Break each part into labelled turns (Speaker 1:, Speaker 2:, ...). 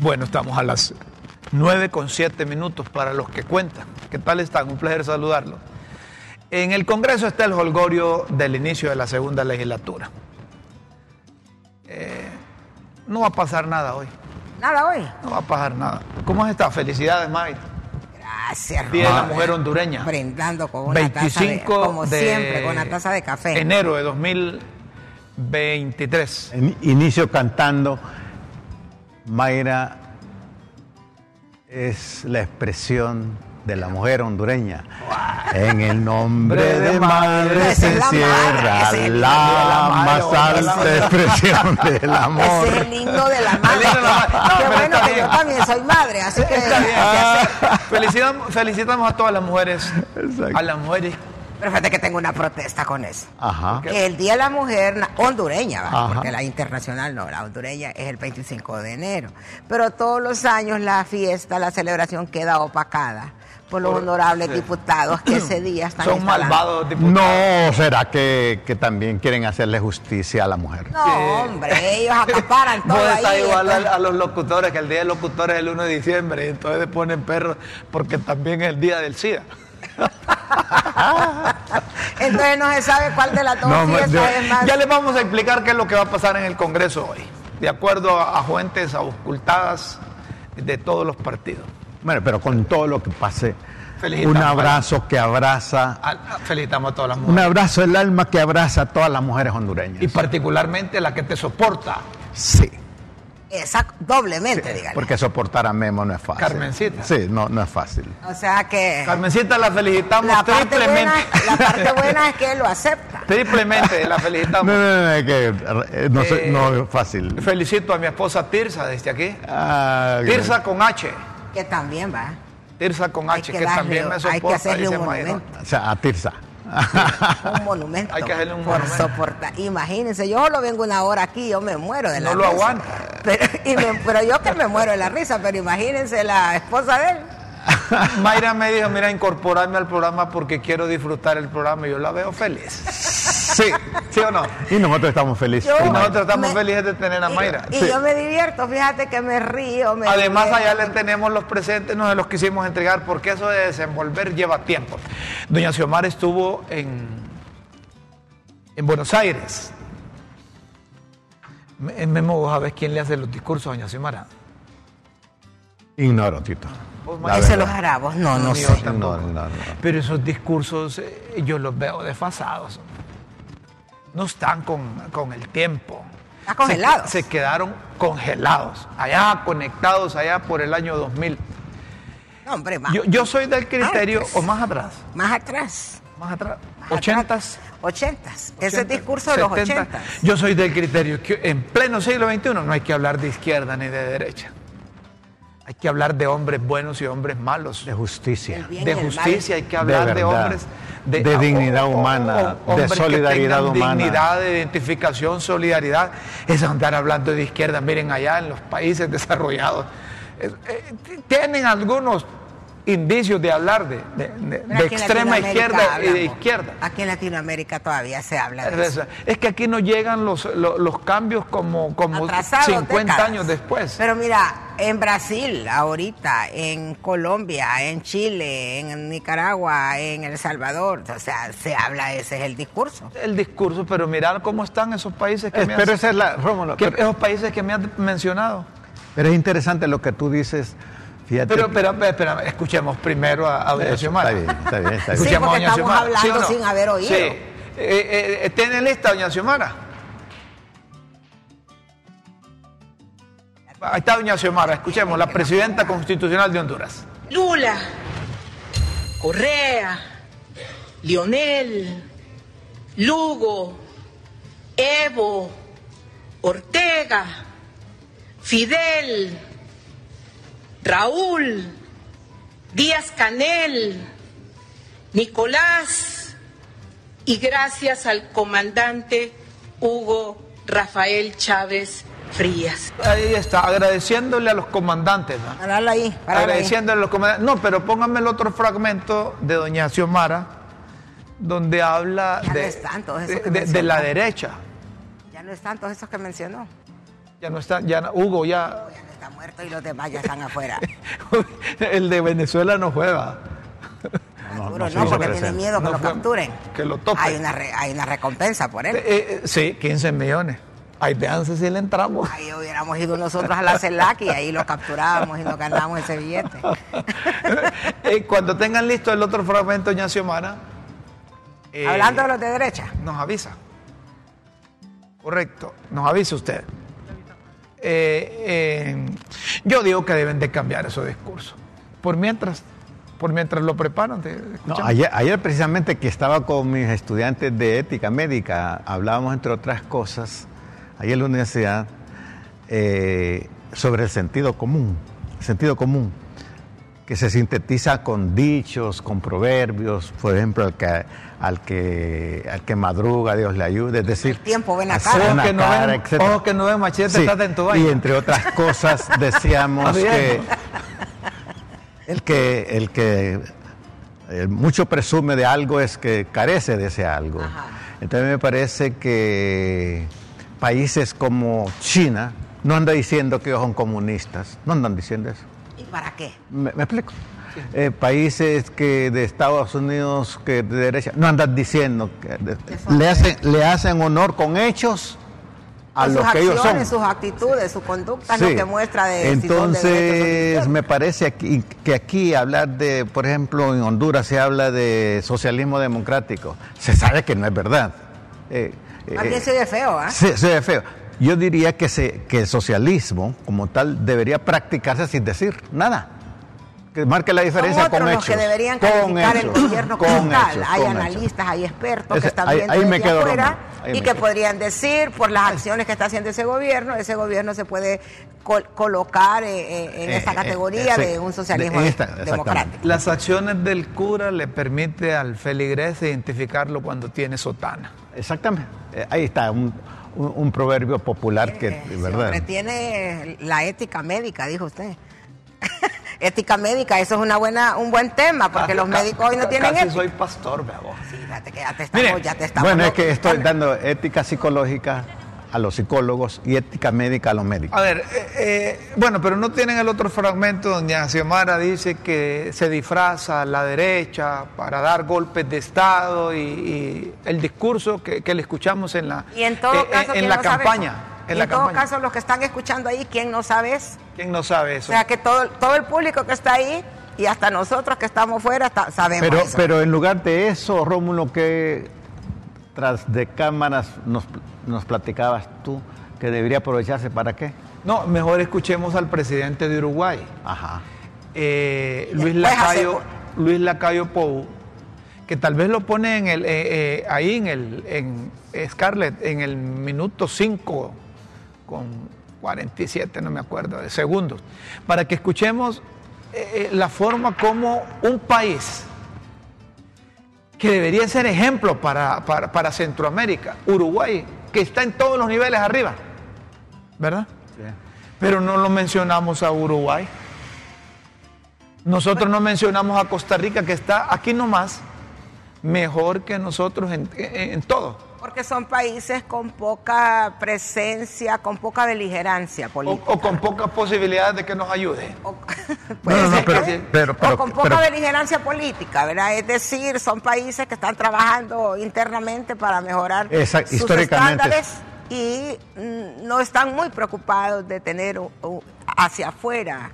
Speaker 1: Bueno, estamos a las 9 con 7 minutos para los que cuentan. ¿Qué tal están? Un placer saludarlos. En el Congreso está el holgorio del inicio de la segunda legislatura. Eh, no va a pasar nada hoy.
Speaker 2: ¿Nada hoy?
Speaker 1: No va a pasar nada. ¿Cómo has estado? Felicidades, May.
Speaker 2: Gracias,
Speaker 1: Día de la. Mujer Hondureña.
Speaker 2: Brindando con una taza de,
Speaker 1: 25
Speaker 2: como
Speaker 1: de
Speaker 2: siempre, con una taza de café.
Speaker 1: Enero de 2023.
Speaker 3: En- Inicio cantando. Mayra es la expresión de la mujer hondureña. En el nombre de madre se encierra la más alta expresión del amor.
Speaker 2: Es el himno de la madre.
Speaker 1: No,
Speaker 2: Qué bueno que yo también soy madre, así que...
Speaker 1: Está bien. Felicitamos, felicitamos a todas las mujeres.
Speaker 3: Exacto.
Speaker 1: A las mujeres.
Speaker 2: Pero fíjate que tengo una protesta con eso.
Speaker 3: Ajá.
Speaker 2: Que el Día de la Mujer hondureña, porque la internacional no, la hondureña es el 25 de enero. Pero todos los años la fiesta, la celebración queda opacada por los honorables
Speaker 1: sí.
Speaker 2: diputados que ese día están
Speaker 1: Son
Speaker 2: instalando.
Speaker 1: malvados diputados.
Speaker 3: No, será que, que también quieren hacerle justicia a la mujer.
Speaker 2: No, hombre, ellos acaparan todo ahí.
Speaker 1: estás igual
Speaker 2: entonces-
Speaker 1: a, a los locutores, que el día del locutor es el 1 de diciembre, y entonces ponen perros porque también es el día del SIDA.
Speaker 2: Entonces no se sabe cuál de las dos
Speaker 3: No,
Speaker 2: fiestas
Speaker 3: yo-
Speaker 2: es más.
Speaker 1: Ya les vamos a explicar qué es lo que va a pasar en el Congreso hoy, de acuerdo a, a fuentes auscultadas de todos los partidos.
Speaker 3: Bueno, pero con todo lo que pase,
Speaker 1: Felicitamos.
Speaker 3: un abrazo que abraza,
Speaker 1: A- a- felicitamos a todas las
Speaker 3: un
Speaker 1: mujeres.
Speaker 3: abrazo del alma que abraza a todas las mujeres hondureñas.
Speaker 1: Y particularmente la que te soporta,
Speaker 3: Sí,
Speaker 2: Doblemente, dígale.
Speaker 3: porque soportar a Memo no es fácil.
Speaker 1: Carmencita.
Speaker 3: Sí, no, no es fácil.
Speaker 2: O sea que
Speaker 1: Carmencita la felicitamos
Speaker 2: la parte, buena,
Speaker 1: triplemente.
Speaker 2: la parte buena es que él lo acepta.
Speaker 1: Triplemente la
Speaker 3: No,
Speaker 1: felicitamos.
Speaker 3: no, no, es que eh, no, sé-
Speaker 1: Eh,
Speaker 3: no es fácil.
Speaker 1: Felicito a mi esposa Tirsa desde aquí.
Speaker 3: Ah,
Speaker 1: Tirsa con H.
Speaker 2: Que también va.
Speaker 1: Tirsa con
Speaker 2: Hay
Speaker 1: H,
Speaker 2: que
Speaker 1: que,
Speaker 2: darle-
Speaker 1: también me
Speaker 2: hay que
Speaker 1: soporta.
Speaker 2: hacerle
Speaker 1: dice
Speaker 2: un monumento.
Speaker 3: O sea, a Tirsa.
Speaker 2: Un monumento.
Speaker 1: Hay que hacerle un
Speaker 2: por
Speaker 1: monumento.
Speaker 2: soportar. Imagínense, yo solo vengo una hora aquí, yo me muero de la
Speaker 1: No lo
Speaker 2: risa.
Speaker 1: aguanta.
Speaker 2: Pero, y me- pero yo que me muero de la risa, pero imagínense la esposa de él.
Speaker 1: Mayra me dijo, mira, incorporarme al programa porque quiero disfrutar el programa y yo la veo feliz.
Speaker 3: Sí.
Speaker 1: ¿Sí o no?
Speaker 3: Y nosotros estamos felices.
Speaker 2: Yo-
Speaker 1: Y nosotros estamos
Speaker 2: me-
Speaker 1: felices de tener a
Speaker 2: Y-
Speaker 1: Mayra.
Speaker 2: Y,
Speaker 3: Sí.
Speaker 2: yo me divierto, fíjate que me río. Me
Speaker 1: Además, allá le tenemos los presentes, no se los quisimos entregar porque eso de desenvolver lleva tiempo. Doña Xiomara estuvo en, en Buenos Aires. Me- Memo, vos sabés quién le hace los discursos a Doña Xiomara.
Speaker 3: Ignoro, Tito. Verdad.
Speaker 2: los arabos, no, no sé.
Speaker 3: No,
Speaker 1: tampoco.
Speaker 3: no, no.
Speaker 1: Pero esos discursos eh, yo los veo desfasados. No están con, con el tiempo.
Speaker 2: Está congelado.
Speaker 1: Se, se quedaron congelados, allá conectados allá por el año 2000.
Speaker 2: No, hombre, más,
Speaker 1: Yo, yo soy del criterio,
Speaker 2: Antes.
Speaker 1: o más atrás,
Speaker 2: más atrás.
Speaker 1: más atrás, ochentas.
Speaker 2: Ochentas. Ese
Speaker 1: 80,
Speaker 2: discurso de los
Speaker 1: 70.
Speaker 2: ochentas.
Speaker 1: Yo soy del criterio que en pleno siglo XXI no hay que hablar de izquierda ni de derecha. Hay que hablar de hombres buenos y hombres malos.
Speaker 3: De justicia.
Speaker 1: De justicia, hay que hablar de,
Speaker 3: verdad.
Speaker 1: hombres
Speaker 3: De dignidad humana, de
Speaker 1: hombres que
Speaker 3: solidaridad
Speaker 1: tengan
Speaker 3: humana.
Speaker 1: Dignidad, de identificación, solidaridad. Es andar hablando de izquierda. Miren allá en los países desarrollados. eh, eh, tienen algunos indicios de hablar de, de-
Speaker 2: Pero
Speaker 1: extrema izquierda y de izquierda.
Speaker 2: Aquí en Latinoamérica todavía se habla de
Speaker 1: Es
Speaker 2: eso.
Speaker 1: Es que aquí no llegan los, los, los cambios como, como
Speaker 2: Atrasados
Speaker 1: 50
Speaker 2: décadas.
Speaker 1: años después.
Speaker 2: Pero mira, en Brasil, ahorita, en Colombia, en Chile, en Nicaragua, en El Salvador, o sea, se habla, ese es el discurso.
Speaker 1: el discurso, pero mirar cómo están esos países que,
Speaker 3: Es-
Speaker 1: me
Speaker 3: pero
Speaker 1: has,
Speaker 3: esa es la, Rómulo,
Speaker 1: que-
Speaker 3: pero,
Speaker 1: esos países que me has mencionado.
Speaker 3: pero es interesante lo que tú dices. Fíjate.
Speaker 1: Pero, pero, pero, pero, escuchemos primero a, a doña Xiomara.
Speaker 3: está bien, está bien, está bien.
Speaker 2: Sí,
Speaker 1: Escuchemos a
Speaker 2: porque
Speaker 1: doña
Speaker 2: estamos
Speaker 1: Xiomara, ¿sí o
Speaker 2: hablando
Speaker 1: no?
Speaker 2: sin haber oído.
Speaker 1: Sí. Eh, eh, ¿Tiene lista, doña Xiomara? Ahí está doña Xiomara, escuchemos, la presidenta constitucional de Honduras.
Speaker 4: Lula, Correa, Lionel, Lugo, Evo, Ortega, Fidel, Raúl, Díaz Canel, Nicolás y gracias al comandante Hugo Rafael Chávez Frías.
Speaker 1: Ahí está, agradeciéndole a los comandantes, ¿no?
Speaker 2: Parala ahí, parala ahí.
Speaker 1: agradeciéndole a los comandantes. No, pero pónganme el otro fragmento de doña Xiomara, donde habla
Speaker 2: Ya no
Speaker 1: de,
Speaker 2: están todos esos
Speaker 1: de-
Speaker 2: que
Speaker 1: de- de la derecha.
Speaker 2: Ya no están todos esos que mencionó.
Speaker 1: Ya no está, ya no- Hugo ya
Speaker 2: Ya no está muerto y los demás ya están afuera.
Speaker 1: el de Venezuela no juega.
Speaker 2: No,
Speaker 3: no,
Speaker 2: no,
Speaker 3: no se
Speaker 2: porque tiene miedo que
Speaker 1: No
Speaker 2: lo
Speaker 1: fue-
Speaker 2: capturen.
Speaker 1: que lo topen.
Speaker 2: Hay una, re- hay una recompensa por él.
Speaker 1: Eh, eh, sí, 15 millones. Ahí véanse si le entramos.
Speaker 2: Ahí hubiéramos ido nosotros a la CELAC y ahí lo capturábamos y nos ganábamos ese billete.
Speaker 1: Eh, cuando tengan listo el otro fragmento, doña Xiomara, eh,
Speaker 2: Hablando de los de derecha.
Speaker 1: nos avisa. Correcto, nos avisa usted. Eh, eh, yo digo que deben de cambiar esos discursos. Por mientras, por mientras lo preparan, te-
Speaker 3: No,
Speaker 1: escuchamos.
Speaker 3: ayer, ayer precisamente que estaba con mis estudiantes de ética médica, hablábamos entre otras cosas, ahí en la universidad, eh, sobre el sentido común, sentido común, que se sintetiza con dichos, con proverbios, por ejemplo, al que, al que, al que madruga, Dios le ayude, es decir,
Speaker 2: El tiempo ve la
Speaker 3: hacer
Speaker 2: cara.
Speaker 1: Ojo
Speaker 3: una
Speaker 1: que no ven,
Speaker 3: etcétera.
Speaker 1: ojo que no ven machete,
Speaker 3: Sí,
Speaker 1: estás en tu
Speaker 3: y entre otras cosas decíamos que el que el que eh, mucho presume de algo es que carece de ese algo.
Speaker 2: Ajá.
Speaker 3: Entonces me parece que países como China no andan diciendo que ellos son comunistas, no andan diciendo eso.
Speaker 2: ¿Y para qué?
Speaker 3: ¿Me, me explico? Eh, países que de Estados Unidos que de derecha no andan diciendo que de- le hacen le hacen honor con hechos a lo
Speaker 2: sus
Speaker 3: que ellos son.
Speaker 2: sus actitudes, su conducta es
Speaker 3: Sí.
Speaker 2: lo que muestra de
Speaker 3: Entonces, me parece aquí- que aquí hablar de, por ejemplo, en Honduras se habla de socialismo democrático. Se sabe que no es verdad. Eh,
Speaker 2: Más
Speaker 3: eh,
Speaker 2: bien se feo, ¿ah?
Speaker 3: se, se ve feo. Yo diría que, se, que el socialismo, como tal, debería practicarse sin decir nada. Que marque la diferencia con
Speaker 2: los
Speaker 3: hechos.
Speaker 2: que deberían
Speaker 3: Con
Speaker 2: calificar
Speaker 3: hechos,
Speaker 2: el gobierno
Speaker 3: con
Speaker 2: como tal.
Speaker 3: hechos,
Speaker 2: hay
Speaker 3: con hechos.
Speaker 2: analistas, hay expertos
Speaker 3: Ese-
Speaker 2: que están
Speaker 3: ahí-
Speaker 2: viendo
Speaker 3: ahí me quedo,
Speaker 2: afuera
Speaker 3: ahí
Speaker 2: y
Speaker 3: me
Speaker 2: que
Speaker 3: quedo.
Speaker 2: podrían decir por las acciones que está haciendo ese gobierno, ese gobierno se puede col- colocar eh, eh, en
Speaker 3: Eh,
Speaker 2: esta
Speaker 3: eh,
Speaker 2: categoría de un socialismo
Speaker 3: De esta, exactamente.
Speaker 2: democrático.
Speaker 1: Las acciones del cura le permite al feligrés identificarlo cuando tiene sotana.
Speaker 3: Exactamente. Eh, ahí está, un, un- un proverbio popular que,
Speaker 2: Eh,
Speaker 3: ¿verdad?
Speaker 2: tiene la ética médica, dijo usted. ética médica, eso es una buena, un buen tema, porque los
Speaker 1: Ca-
Speaker 2: médicos hoy no tienen
Speaker 1: Casi
Speaker 2: ética.
Speaker 1: soy pastor, vea vos.
Speaker 2: Sí, fíjate que ya te estamos,
Speaker 1: Mire,
Speaker 2: ya te estamos.
Speaker 3: Bueno, es que estoy
Speaker 2: dando
Speaker 3: dando ética psicológica a los psicólogos y ética médica a los médicos.
Speaker 1: A ver, eh, eh, bueno, pero no tienen el otro fragmento donde Xiomara dice que se disfraza la derecha para dar golpes de Estado y, y el discurso que, que le escuchamos en la,
Speaker 2: Y en todo
Speaker 1: eh,
Speaker 2: caso,
Speaker 1: en
Speaker 2: ¿quién
Speaker 1: la
Speaker 2: no
Speaker 1: campaña. En
Speaker 2: Y
Speaker 1: la
Speaker 2: en todo caso, los que están escuchando ahí, ¿quién no sabe eso?
Speaker 1: ¿Quién no sabe
Speaker 2: O
Speaker 1: eso?
Speaker 2: sea, que todo, todo el público que está ahí y hasta nosotros que estamos fuera está- sabemos
Speaker 3: Pero,
Speaker 2: eso.
Speaker 3: pero en lugar de eso, Rómulo, que tras de cámaras nos, nos platicabas tú que debería aprovecharse para qué?
Speaker 1: No, mejor escuchemos al presidente de Uruguay,
Speaker 3: Ajá.
Speaker 1: eh, Luis, Lacayo, Luis Lacayo Pou, que tal vez lo pone en el, eh, eh, ahí en el en Scarlett en el minuto 5 con 47, no me acuerdo, de segundos, para que escuchemos eh, eh, la forma como un país que debería ser ejemplo para, para, para Centroamérica, Uruguay, que está en todos los niveles arriba, ¿verdad? Pero no lo mencionamos a Uruguay. Nosotros no mencionamos a Costa Rica, que está aquí nomás, mejor que nosotros en, en- en todo.
Speaker 2: Porque son países con poca presencia, con poca beligerancia política.
Speaker 1: o con pocas posibilidades de que nos ayude.
Speaker 2: O- puede
Speaker 3: No, no,
Speaker 2: ser
Speaker 3: pero-
Speaker 2: que-
Speaker 3: pero- pero-
Speaker 2: o con poca
Speaker 3: pero-
Speaker 2: beligerancia política, ¿verdad? Es decir, son países que están trabajando internamente para mejorar sus
Speaker 3: históricamente.
Speaker 2: estándares y mm, no están muy preocupados de tener hacia afuera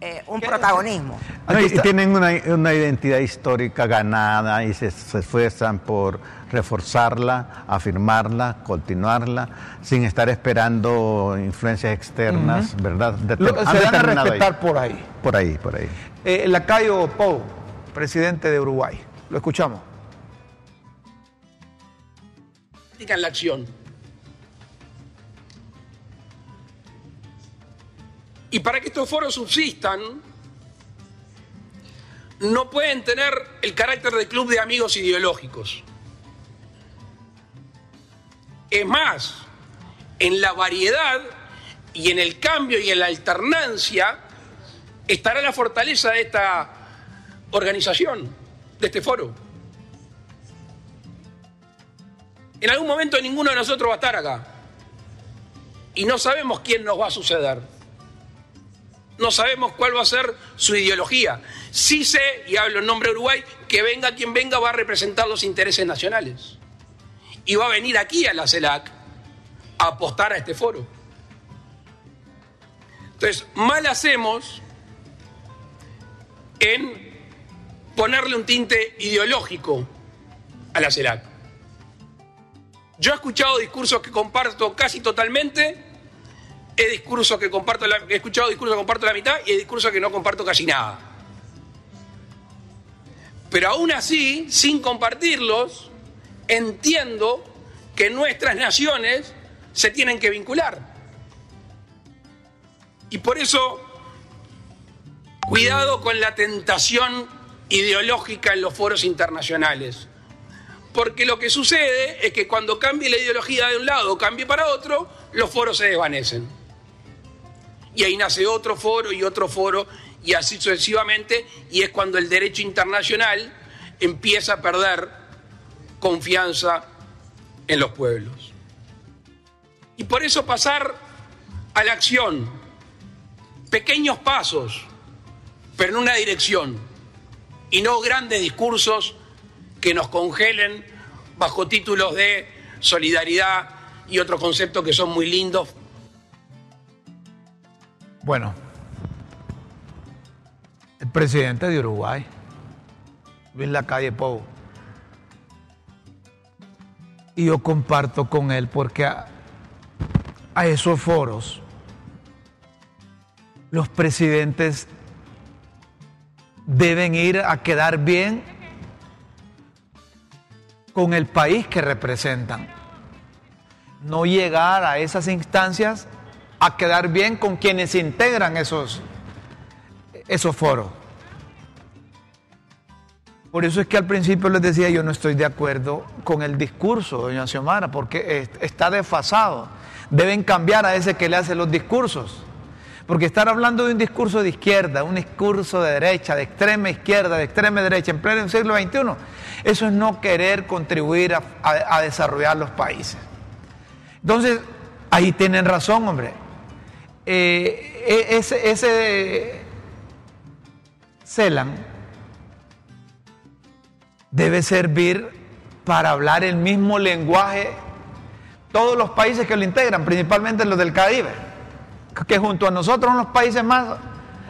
Speaker 2: eh, un protagonismo.
Speaker 3: No, y, tienen una, una identidad histórica ganada y se, se esfuerzan por reforzarla, afirmarla, continuarla, sin estar esperando influencias externas, ¿verdad? De-
Speaker 1: Lo- se dan a
Speaker 3: ahí.
Speaker 1: respetar por ahí.
Speaker 3: Por ahí, por ahí.
Speaker 1: Eh, Lacayo Pou, presidente de Uruguay. Lo escuchamos.
Speaker 5: en la acción. Y para que estos foros subsistan, no pueden tener el carácter de club de amigos ideológicos. Es más, en la variedad y en el cambio y en la alternancia estará la fortaleza de esta organización, de este foro. En algún momento ninguno de nosotros va a estar acá. Y no sabemos quién nos va a suceder. no sabemos cuál va a ser su ideología. Sí sé, y hablo en nombre de Uruguay, que venga quien venga va a representar los intereses nacionales. Y va a venir aquí a la CELAC a apostar a este foro. Entonces, mal hacemos en ponerle un tinte ideológico a la CELAC. Yo he escuchado discursos que comparto casi totalmente, he, discursos que comparto he escuchado discursos que comparto la mitad y he discursos que no comparto casi nada. Pero aún así, sin compartirlos, entiendo que nuestras naciones se tienen que vincular. Y por eso, cuidado con la tentación ideológica en los foros internacionales. Porque lo que sucede es que cuando cambie la ideología de un lado o cambie para otro, los foros se desvanecen. Y ahí nace otro foro y otro foro y así sucesivamente, y es cuando el derecho internacional empieza a perder confianza en los pueblos. Y por eso pasar a la acción, pequeños pasos, pero en una dirección, y no grandes discursos que nos congelen bajo títulos de solidaridad y otros conceptos que son muy lindos.
Speaker 1: Bueno, el presidente de Uruguay, Luis Lacalle Pou, y yo comparto con él porque a, esos foros los presidentes deben ir a quedar bien con el país que representan. No llegar a esas instancias a quedar bien con quienes integran esos, esos foros. Por eso es que al principio les decía yo no estoy de acuerdo con el discurso, doña Xiomara, porque está desfasado. Deben cambiar a ese que le hace los discursos. Porque estar hablando de un discurso de izquierda, un discurso de derecha, de extrema izquierda, de extrema derecha, en pleno siglo XXI, eso es no querer contribuir a, desarrollar los países. Entonces, ahí tienen razón, hombre. Eh, e, ese, ese CELAN debe servir para hablar el mismo lenguaje todos los países que lo integran, principalmente los del Caribe que junto a nosotros son los países más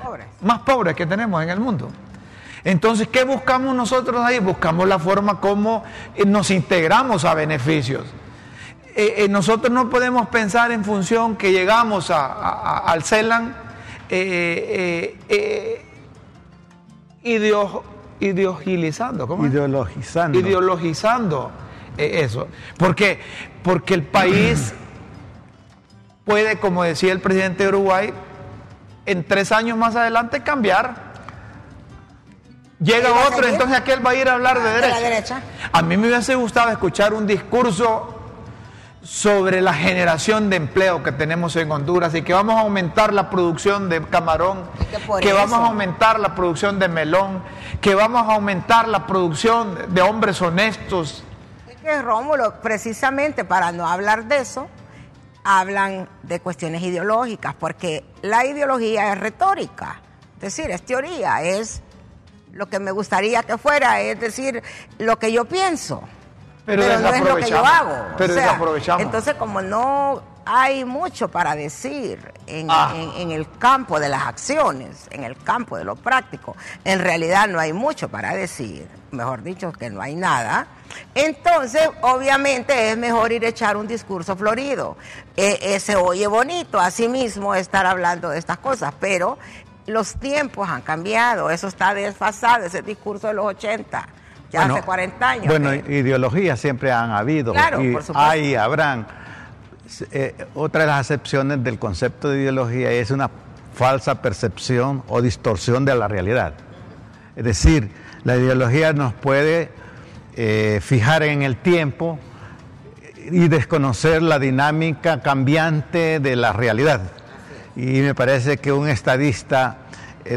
Speaker 1: pobres. más pobres que tenemos en el mundo. Entonces, ¿qué buscamos nosotros ahí? Buscamos la forma como eh, nos integramos a beneficios. Eh, eh, nosotros no podemos pensar en función que llegamos al CELAN ideologizando, ¿cómo
Speaker 3: Ideologizando.
Speaker 1: Ideologizando eso. ¿Por qué? Porque el país puede, como decía el presidente de Uruguay, en tres años más adelante cambiar. Llega otro, entonces aquel va a ir a hablar de derecha. derecha. A mí me hubiese gustado escuchar un discurso sobre la generación de empleo que tenemos en Honduras y que vamos a aumentar la producción de camarón, que, vamos a aumentar la producción de melón, que vamos a aumentar la producción de hombres honestos.
Speaker 2: Es que Rómulo, precisamente para no hablar de eso, hablan de cuestiones ideológicas, porque la ideología es retórica, es decir, es teoría, es lo que me gustaría que fuera, es decir, lo que yo pienso, pero, no es lo que yo hago.
Speaker 1: Pero.
Speaker 2: Entonces, como no hay mucho para decir ah. en, el campo de las acciones, en el campo de lo práctico, en realidad no hay mucho para decir, mejor dicho, que no hay nada entonces, obviamente es mejor ir a echar un discurso florido. E, e, se oye bonito, así mismo estar hablando de estas cosas, pero los tiempos han cambiado, eso está desfasado, ese discurso de los 80, ya hace 40 años.
Speaker 3: Bueno, ideologías siempre han habido
Speaker 2: claro,
Speaker 3: y
Speaker 2: por supuesto.
Speaker 3: hay, habrán. Eh, otra de las acepciones del concepto de ideología es una falsa percepción o distorsión de la realidad. Es decir, la ideología nos puede eh, fijar en el tiempo y desconocer la dinámica cambiante de la realidad. Y me parece que un estadista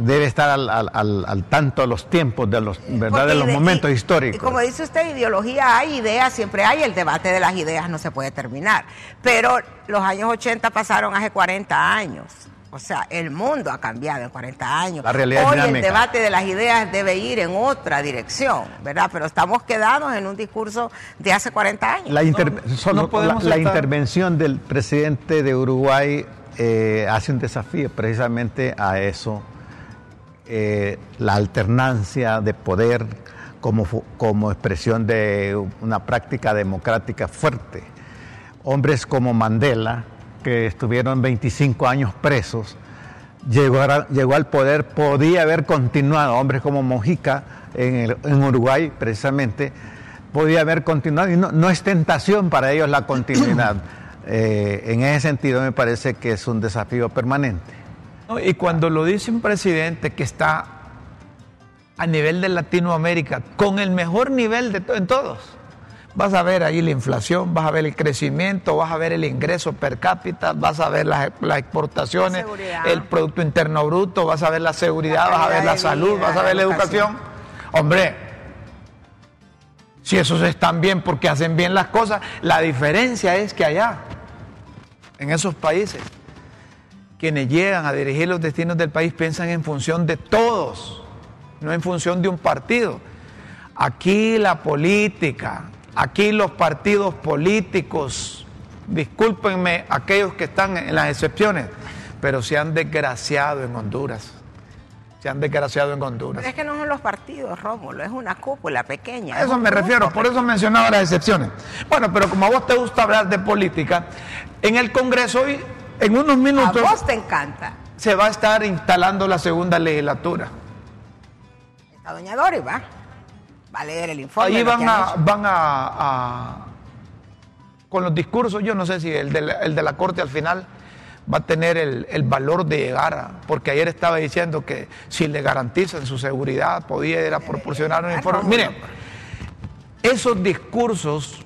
Speaker 3: debe estar al, tanto de los tiempos, de los, ¿verdad? de los momentos históricos. Y
Speaker 2: como dice usted, ideología hay, ideas siempre hay, el debate de las ideas no se puede terminar. Pero los años 80 pasaron hace 40 años. O sea, el mundo ha cambiado en 40 años.
Speaker 3: La realidad
Speaker 2: Hoy
Speaker 3: dinámica.
Speaker 2: el debate de las ideas debe ir en otra dirección, ¿verdad? Pero estamos quedados en un discurso de hace 40 años.
Speaker 3: La, inter-
Speaker 1: No,
Speaker 3: solo
Speaker 1: no podemos
Speaker 3: la- la intervención del presidente de Uruguay eh, hace un desafío precisamente a eso, eh, la alternancia de poder como, como expresión de una práctica democrática fuerte. Hombres como Mandela, que estuvieron 25 años presos, llegó, llegó al poder, podía haber continuado, hombres como Mojica en, en Uruguay precisamente, podía haber continuado y no, no es tentación para ellos la continuidad. Eh, en ese sentido me parece que es un desafío permanente.
Speaker 1: No, Y cuando lo dice un presidente que está a nivel de Latinoamérica, con el mejor nivel de to- en todos, vas a ver ahí la inflación, vas a ver el crecimiento, vas a ver el ingreso per cápita, vas a ver las, las exportaciones, el Producto Interno Bruto, vas a ver la seguridad,
Speaker 2: La
Speaker 1: vas a ver la salud,
Speaker 2: vida,
Speaker 1: vas a ver la
Speaker 2: la
Speaker 1: educación. Hombre, si esos están bien porque hacen bien las cosas, la diferencia es que allá, en esos países, quienes llegan a dirigir los destinos del país piensan en función de todos, no en función de un partido. Aquí la política, aquí los partidos políticos, discúlpenme aquellos que están en las excepciones, pero se han desgraciado en Honduras. Se han desgraciado en Honduras.
Speaker 2: Pero es que no son los partidos, Rómulo, es una cúpula pequeña.
Speaker 1: A
Speaker 2: es
Speaker 1: eso me refiero, por eso mencionaba las excepciones. Bueno, pero como a vos te gusta hablar de política, en el Congreso hoy, en unos
Speaker 2: A
Speaker 1: minutos,
Speaker 2: vos te encanta.
Speaker 1: se va a estar instalando la segunda legislatura.
Speaker 2: Está doña Dori, va. Va a leer el informe.
Speaker 1: Ahí van a, van a, a- con los discursos, yo no sé si el de la, el de la Corte al final va a tener el, el valor de llegar a, porque ayer estaba diciendo que si le garantizan su seguridad, podía ir a proporcionar un informe.
Speaker 2: ¿cómo
Speaker 1: Miren,
Speaker 2: no?
Speaker 1: esos discursos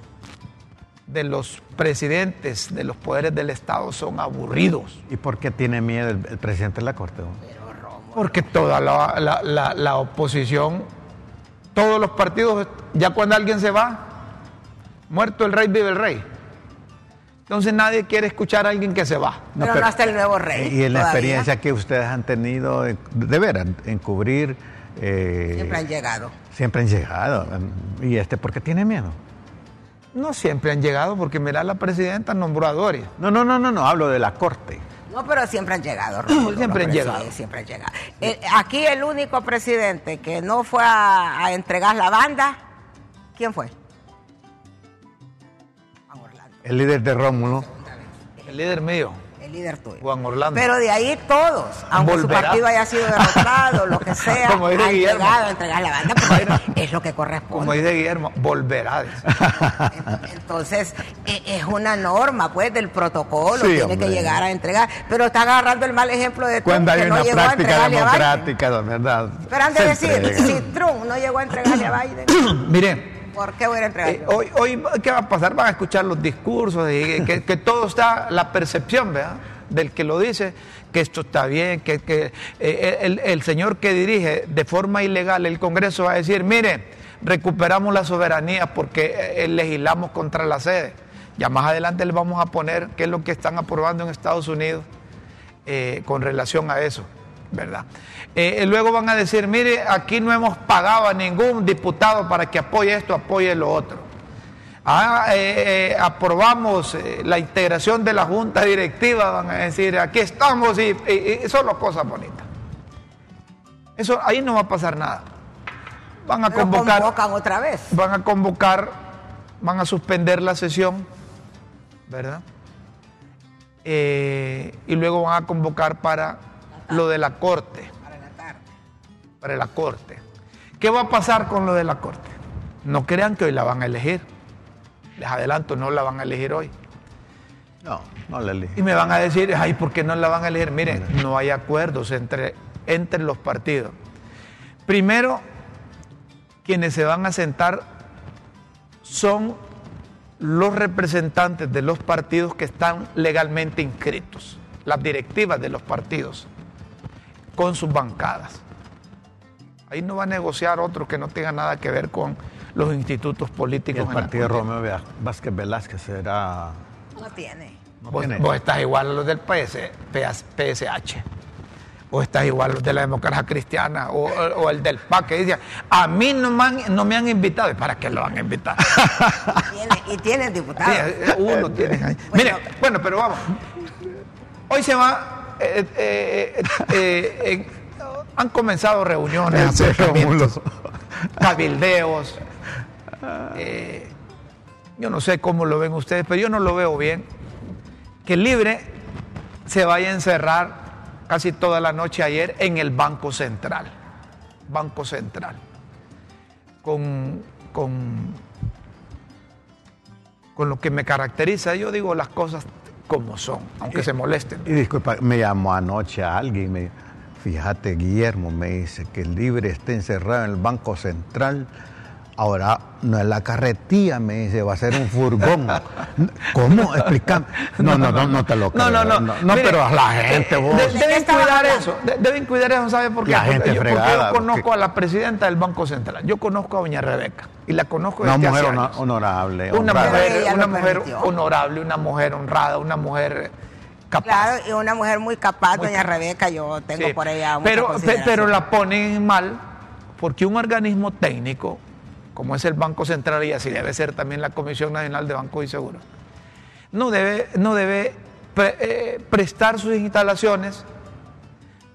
Speaker 1: de los presidentes de los poderes del Estado son aburridos.
Speaker 3: ¿Y por qué tiene miedo el, el presidente de la Corte?
Speaker 1: Porque toda la, la- la- la oposición, todos los partidos, ya cuando alguien se va, muerto el rey, vive el rey. Entonces nadie quiere escuchar a alguien que se va.
Speaker 3: No,
Speaker 2: pero,
Speaker 3: pero-
Speaker 2: no está el nuevo rey.
Speaker 3: Y en la experiencia que ustedes han tenido, en- de veras, en cubrir... eh,
Speaker 2: Siempre han llegado.
Speaker 3: Siempre han llegado. ¿Y este por qué tiene miedo?
Speaker 1: No siempre han llegado porque mira la presidenta nombró a Doria.
Speaker 3: No, no, no, no, no, hablo de la Corte.
Speaker 2: No, pero siempre han llegado, Rómulo,
Speaker 1: Siempre han llegado.
Speaker 2: Siempre han llegado. Eh, aquí el único presidente que no fue a, a entregar la banda, ¿quién fue? Juan Orlando,
Speaker 3: El líder de Rómulo.
Speaker 1: El líder mío,
Speaker 2: líder tuyo.
Speaker 1: Juan Orlando.
Speaker 2: Pero de ahí todos, aunque su partido haya sido derrotado, lo que sea,
Speaker 1: Como dice Guillermo.
Speaker 2: llegado a entregar la banda, porque es lo que corresponde.
Speaker 1: como dice Guillermo, volverá.
Speaker 2: Entonces, e- es una norma, pues, del protocolo,
Speaker 3: Sí,
Speaker 2: tiene
Speaker 3: hombre.
Speaker 2: que llegar a entregar. Pero está agarrando el mal ejemplo de Trump,
Speaker 3: Cuando hay
Speaker 2: que no
Speaker 3: una
Speaker 2: llegó a Biden.
Speaker 3: democrática, de verdad.
Speaker 2: Pero han de decir,
Speaker 3: entrega.
Speaker 2: si Trump no llegó a entregarle a Biden,
Speaker 1: Miren,
Speaker 2: ¿por qué voy a entregar
Speaker 1: eh, hoy, hoy, ¿qué va a pasar? Van a escuchar los discursos, de, que, que todo está, la percepción, ¿verdad? Del que lo dice, que esto está bien, que, que, eh, el, el señor que dirige de forma ilegal el Congreso va a decir, mire, recuperamos la soberanía porque eh, legislamos contra la sede. Ya más adelante les vamos a poner qué es lo que están aprobando en Estados Unidos con relación a eso, ¿verdad? Eh, luego van a decir, mire, aquí no hemos pagado a ningún diputado para que apoye esto, apoye lo otro. Ah, eh, eh, aprobamos la integración de la junta directiva, van a decir, aquí estamos y, y- y solo cosas bonitas. Eso ahí no va a pasar nada. Van a
Speaker 2: Pero
Speaker 1: convocar,
Speaker 2: convocan otra vez.
Speaker 1: van a convocar, van a suspender la sesión, ¿verdad? Eh, y luego van a convocar para lo de la corte,
Speaker 2: Para la tarde.
Speaker 1: para la corte. ¿Qué va a pasar con lo de la corte? No crean que hoy la van a elegir. Les adelanto, no la van a elegir hoy.
Speaker 3: No, no le elige.
Speaker 1: Y me van a decir, ay, ¿por qué no la van a elegir? Miren, no hay acuerdos entre, entre los partidos. Primero, quienes se van a sentar son los representantes de los partidos que están legalmente inscritos, las directivas de los partidos, con sus bancadas. Ahí no va a negociar otro que no tenga nada que ver con los institutos
Speaker 3: Y
Speaker 1: políticos.
Speaker 3: el
Speaker 1: en la
Speaker 3: partido. Romeo Vázquez Velázquez será.
Speaker 2: No tiene.
Speaker 1: vos, estás igual a los del PS, PSH o estás igual a los de la democracia cristiana o, el del PAC que dice, a mí no me han, no me han invitado, ¿y para qué lo han invitado?
Speaker 2: y tienen diputados.
Speaker 1: uno tiene ahí. Mire, bueno, pero vamos. Hoy se va, eh, eh, eh, han comenzado reuniones, cabildeos. yo no sé cómo lo ven ustedes, pero yo no lo veo bien. Que libre se vaya a encerrar casi toda la noche ayer en el Banco Central. Banco Central. Con, con, con lo que me caracteriza, yo digo las cosas como son, aunque se molesten.
Speaker 3: Y disculpa, me llamó anoche a alguien, me, fíjate Guillermo, me dice que el libre está encerrado en el Banco Central Ahora no es la carretilla, me dice, va a ser un furgón. ¿Cómo? Explícame. No, no, no, no te lo creo.
Speaker 1: No, no, no. No, pero a la gente vos. deben cuidar eso. deben cuidar eso, ¿sabe por qué?
Speaker 3: La gente
Speaker 1: porque,
Speaker 3: fregada,
Speaker 1: yo conozco a la presidenta del Banco Central. Yo conozco a doña Rebeca. Y la conozco
Speaker 3: desde Una mujer honorable.
Speaker 1: Una mujer, una mujer honorable, una mujer honrada, una mujer capaz.
Speaker 2: Claro, y una mujer muy capaz, doña Rebeca. Yo tengo por ella
Speaker 1: mucha pero, pero la ponen mal porque un organismo técnico como es el Banco Central y así debe ser también la Comisión Nacional de Bancos y Seguros, no debe, no debe eh, prestar sus instalaciones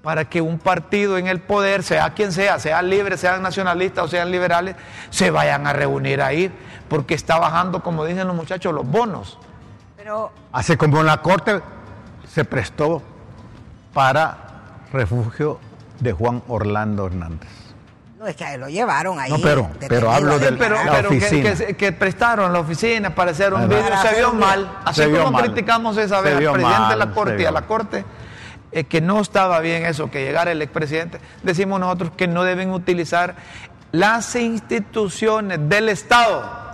Speaker 1: para que un partido en el poder, sea quien sea, sean libres, sean nacionalistas o sean liberales, se vayan a reunir ahí, porque está bajando, como dicen los muchachos, los bonos.
Speaker 3: Pero... Hace como la Corte se prestó para refugio de Juan Orlando Hernández.
Speaker 2: No, es que lo llevaron ahí.
Speaker 3: No, pero, pero hablo de
Speaker 1: pero,
Speaker 3: la
Speaker 1: oficina. Que, prestaron la oficina para hacer un video, se vio mal. Así como criticamos esa vez al presidente de la Corte y a la Corte, eh, que no estaba bien eso, que llegara el expresidente, decimos nosotros que no deben utilizar las instituciones del Estado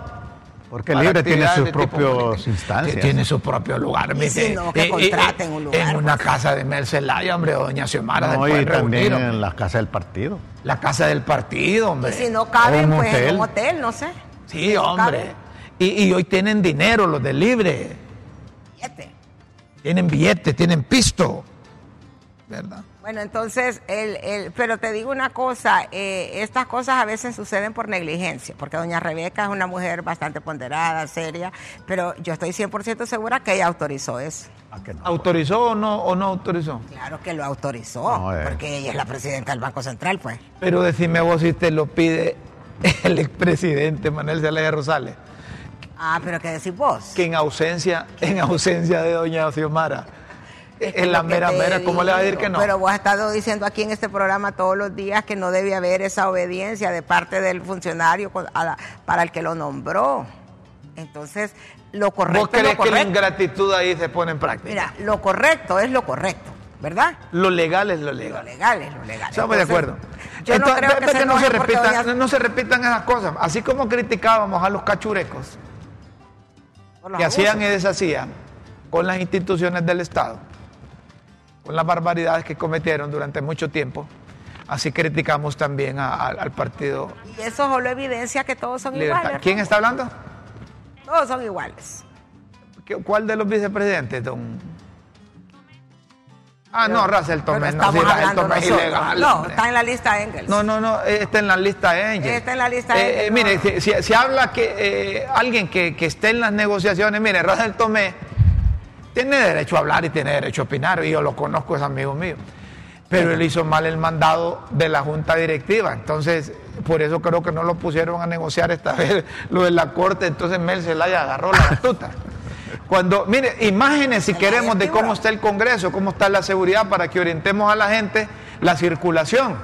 Speaker 3: porque el libre tiene sus propios instancias.
Speaker 1: Tiene su propio lugar.
Speaker 2: Y no, que contraten un lugar.
Speaker 1: En una casa de Mercelaya, hombre, doña Xiomara.
Speaker 3: No, y también en la casa del partido.
Speaker 1: La casa del partido, hombre.
Speaker 2: Y si no caben, pues en un hotel, no sé.
Speaker 1: Sí, hombre. y, hoy tienen dinero los del libre.
Speaker 2: Billete.
Speaker 1: Tienen billete, tienen pisto. ¿Verdad?
Speaker 2: Bueno, entonces, el, el, pero te digo una cosa, eh, estas cosas a veces suceden por negligencia, porque doña Rebeca es una mujer bastante ponderada, seria, pero yo estoy 100% segura que ella autorizó eso.
Speaker 1: ¿Autorizó o no, o no autorizó?
Speaker 2: Claro que lo autorizó, eh. porque ella es la presidenta del Banco Central, pues.
Speaker 1: Pero decime vos si te lo pide el expresidente Manuel Zelaya Rosales.
Speaker 2: Ah, pero ¿qué decís vos?
Speaker 1: Que en ausencia, en ausencia de doña Xiomara es la mera mera, ¿cómo le va a decir que no?
Speaker 2: Pero vos has estado diciendo aquí en este programa todos los días que no debe haber esa obediencia de parte del funcionario para el que lo nombró. Entonces, lo correcto
Speaker 1: ¿Vos crees
Speaker 2: es lo correcto.
Speaker 1: que la ingratitud ahí se pone en práctica?
Speaker 2: Mira, lo correcto es lo correcto, ¿verdad?
Speaker 1: Lo legal es lo legal.
Speaker 2: Lo legal es lo legal.
Speaker 1: Estamos de acuerdo.
Speaker 2: Yo no creo que, se,
Speaker 1: no, se repitan, no se repitan esas cosas. Así como criticábamos a los cachurecos que hacían y deshacían con las instituciones del Estado con las barbaridades que cometieron durante mucho tiempo. Así criticamos también al partido.
Speaker 2: Y eso solo evidencia que todos son iguales.
Speaker 1: ¿Quién está hablando?
Speaker 2: Todos son iguales.
Speaker 1: ¿Cuál de los vicepresidentes, don? Ah, no, Russell Tomé,
Speaker 2: no, sí, es ilegal. No, está en la lista Engels.
Speaker 1: No, no, no, está en la lista Engels.
Speaker 2: Está en la lista eh,
Speaker 1: eh, Engels. mire, si, habla que eh, alguien que, que, esté en las negociaciones, mire, Russell Tomé tiene derecho a hablar y tiene derecho a opinar, y yo lo conozco, es amigo mío. Pero él hizo mal el mandado de la junta directiva, entonces por eso creo que no lo pusieron a negociar esta vez lo de la corte, entonces Mel Zelaya agarró la batuta. Cuando, mire, imágenes si queremos de cómo está el Congreso, cómo está la seguridad para que orientemos a la gente la circulación,